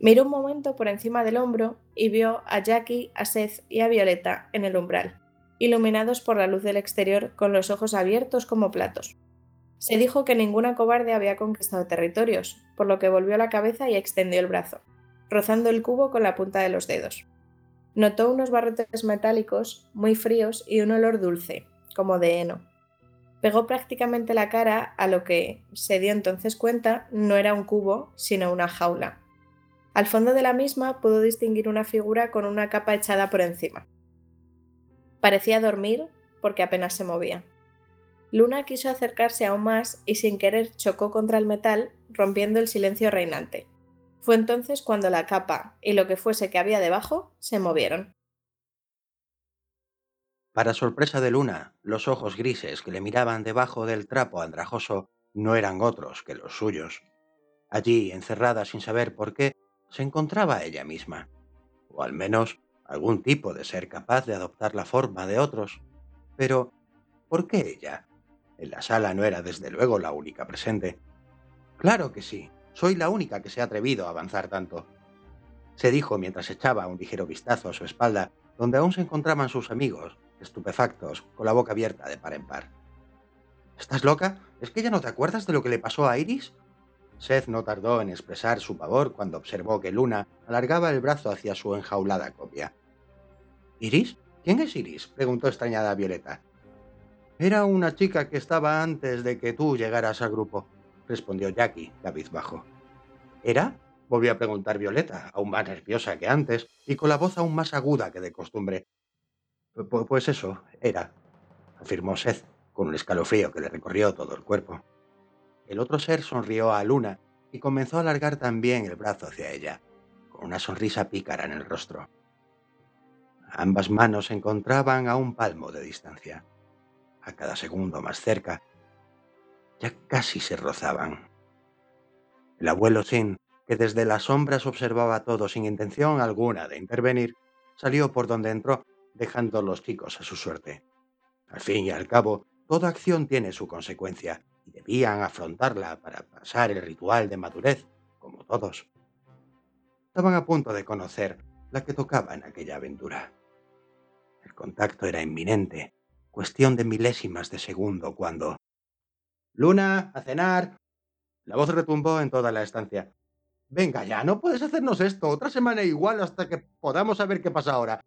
Miró un momento por encima del hombro y vio a Jackie, a Seth y a Violeta en el umbral, iluminados por la luz del exterior con los ojos abiertos como platos. Se dijo que ninguna cobarde había conquistado territorios, por lo que volvió la cabeza y extendió el brazo, rozando el cubo con la punta de los dedos. Notó unos barrotes metálicos muy fríos y un olor dulce, como de heno. Pegó prácticamente la cara a lo que, se dio entonces cuenta, no era un cubo, sino una jaula. Al fondo de la misma pudo distinguir una figura con una capa echada por encima. Parecía dormir porque apenas se movía. Luna quiso acercarse aún más y sin querer chocó contra el metal, rompiendo el silencio reinante. Fue entonces cuando la capa y lo que fuese que había debajo se movieron. Para sorpresa de Luna, los ojos grises que le miraban debajo del trapo andrajoso no eran otros que los suyos. Allí, encerrada sin saber por qué, se encontraba ella misma, o al menos algún tipo de ser capaz de adoptar la forma de otros. Pero, ¿por qué ella? En la sala no era desde luego la única presente. Claro que sí, soy la única que se ha atrevido a avanzar tanto. Se dijo mientras echaba un ligero vistazo a su espalda, donde aún se encontraban sus amigos, estupefactos, con la boca abierta de par en par. ¿Estás loca? ¿Es que ya no te acuerdas de lo que le pasó a Iris? Seth no tardó en expresar su pavor cuando observó que Luna alargaba el brazo hacia su enjaulada copia. ¿Iris? ¿Quién es Iris? preguntó extrañada Violeta. Era una chica que estaba antes de que tú llegaras al grupo, respondió Jackie, cabizbajo. ¿Era? volvió a preguntar Violeta, aún más nerviosa que antes y con la voz aún más aguda que de costumbre. Pues eso, era, afirmó Seth, con un escalofrío que le recorrió todo el cuerpo. El otro ser sonrió a Luna y comenzó a alargar también el brazo hacia ella, con una sonrisa pícara en el rostro. Ambas manos se encontraban a un palmo de distancia, a cada segundo más cerca. Ya casi se rozaban. El abuelo Sin, que desde las sombras observaba todo sin intención alguna de intervenir, salió por donde entró dejando los chicos a su suerte. Al fin y al cabo, toda acción tiene su consecuencia y debían afrontarla para pasar el ritual de madurez, como todos. Estaban a punto de conocer la que tocaba en aquella aventura. El contacto era inminente, cuestión de milésimas de segundo cuando... Luna, a cenar. La voz retumbó en toda la estancia. Venga ya, no puedes hacernos esto. Otra semana igual hasta que podamos saber qué pasa ahora.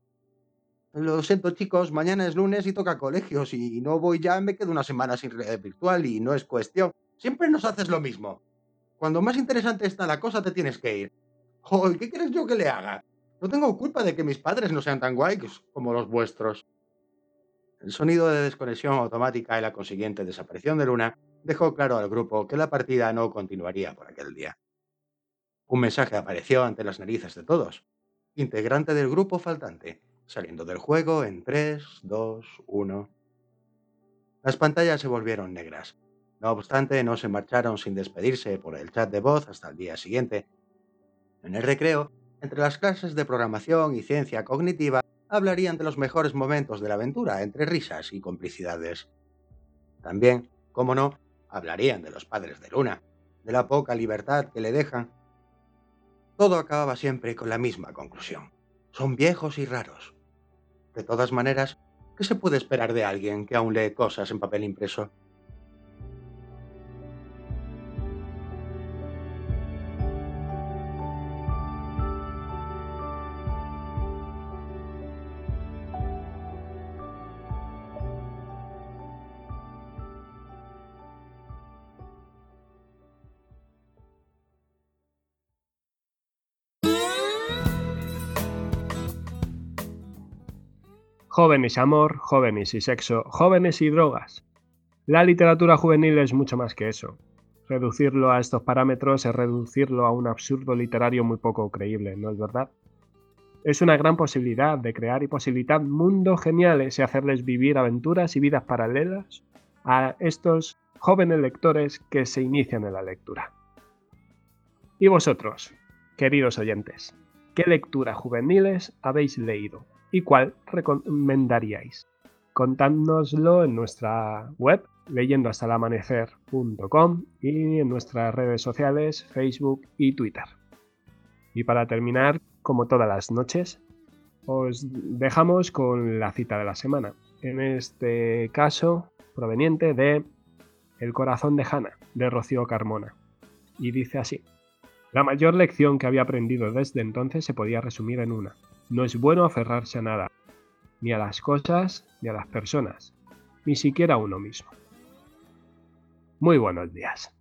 Lo siento, chicos, mañana es lunes y toca colegios y no voy ya, me quedo una semana sin red virtual y no es cuestión. Siempre nos haces lo mismo. Cuando más interesante está la cosa, te tienes que ir. Joder, ¿qué quieres yo que le haga? No tengo culpa de que mis padres no sean tan guays como los vuestros. El sonido de desconexión automática y la consiguiente desaparición de Luna dejó claro al grupo que la partida no continuaría por aquel día. Un mensaje apareció ante las narices de todos. Integrante del grupo faltante, saliendo del juego en 3, 2, 1. Las pantallas se volvieron negras. No obstante, no se marcharon sin despedirse por el chat de voz hasta el día siguiente. En el recreo, entre las clases de programación y ciencia cognitiva, hablarían de los mejores momentos de la aventura, entre risas y complicidades. También, como no, hablarían de los padres de Luna, de la poca libertad que le dejan. Todo acababa siempre con la misma conclusión. Son viejos y raros. De todas maneras, ¿qué se puede esperar de alguien que aún lee cosas en papel impreso? Jóvenes y amor, jóvenes y sexo, jóvenes y drogas. La literatura juvenil es mucho más que eso. Reducirlo a estos parámetros es reducirlo a un absurdo literario muy poco creíble, ¿no es verdad? Es una gran posibilidad de crear y posibilitar mundos geniales y hacerles vivir aventuras y vidas paralelas a estos jóvenes lectores que se inician en la lectura. ¿Y vosotros, queridos oyentes? ¿Qué lecturas juveniles habéis leído? Y cuál recomendaríais. Contádnoslo en nuestra web leyendohastalamanecer.com y en nuestras redes sociales Facebook y Twitter. Y para terminar, como todas las noches, os dejamos con la cita de la semana. En este caso, proveniente de El corazón de Hannah, de Rocío Carmona. Y dice así. La mayor lección que había aprendido desde entonces se podía resumir en una. No es bueno aferrarse a nada, ni a las cosas, ni a las personas, ni siquiera a uno mismo. Muy buenos días.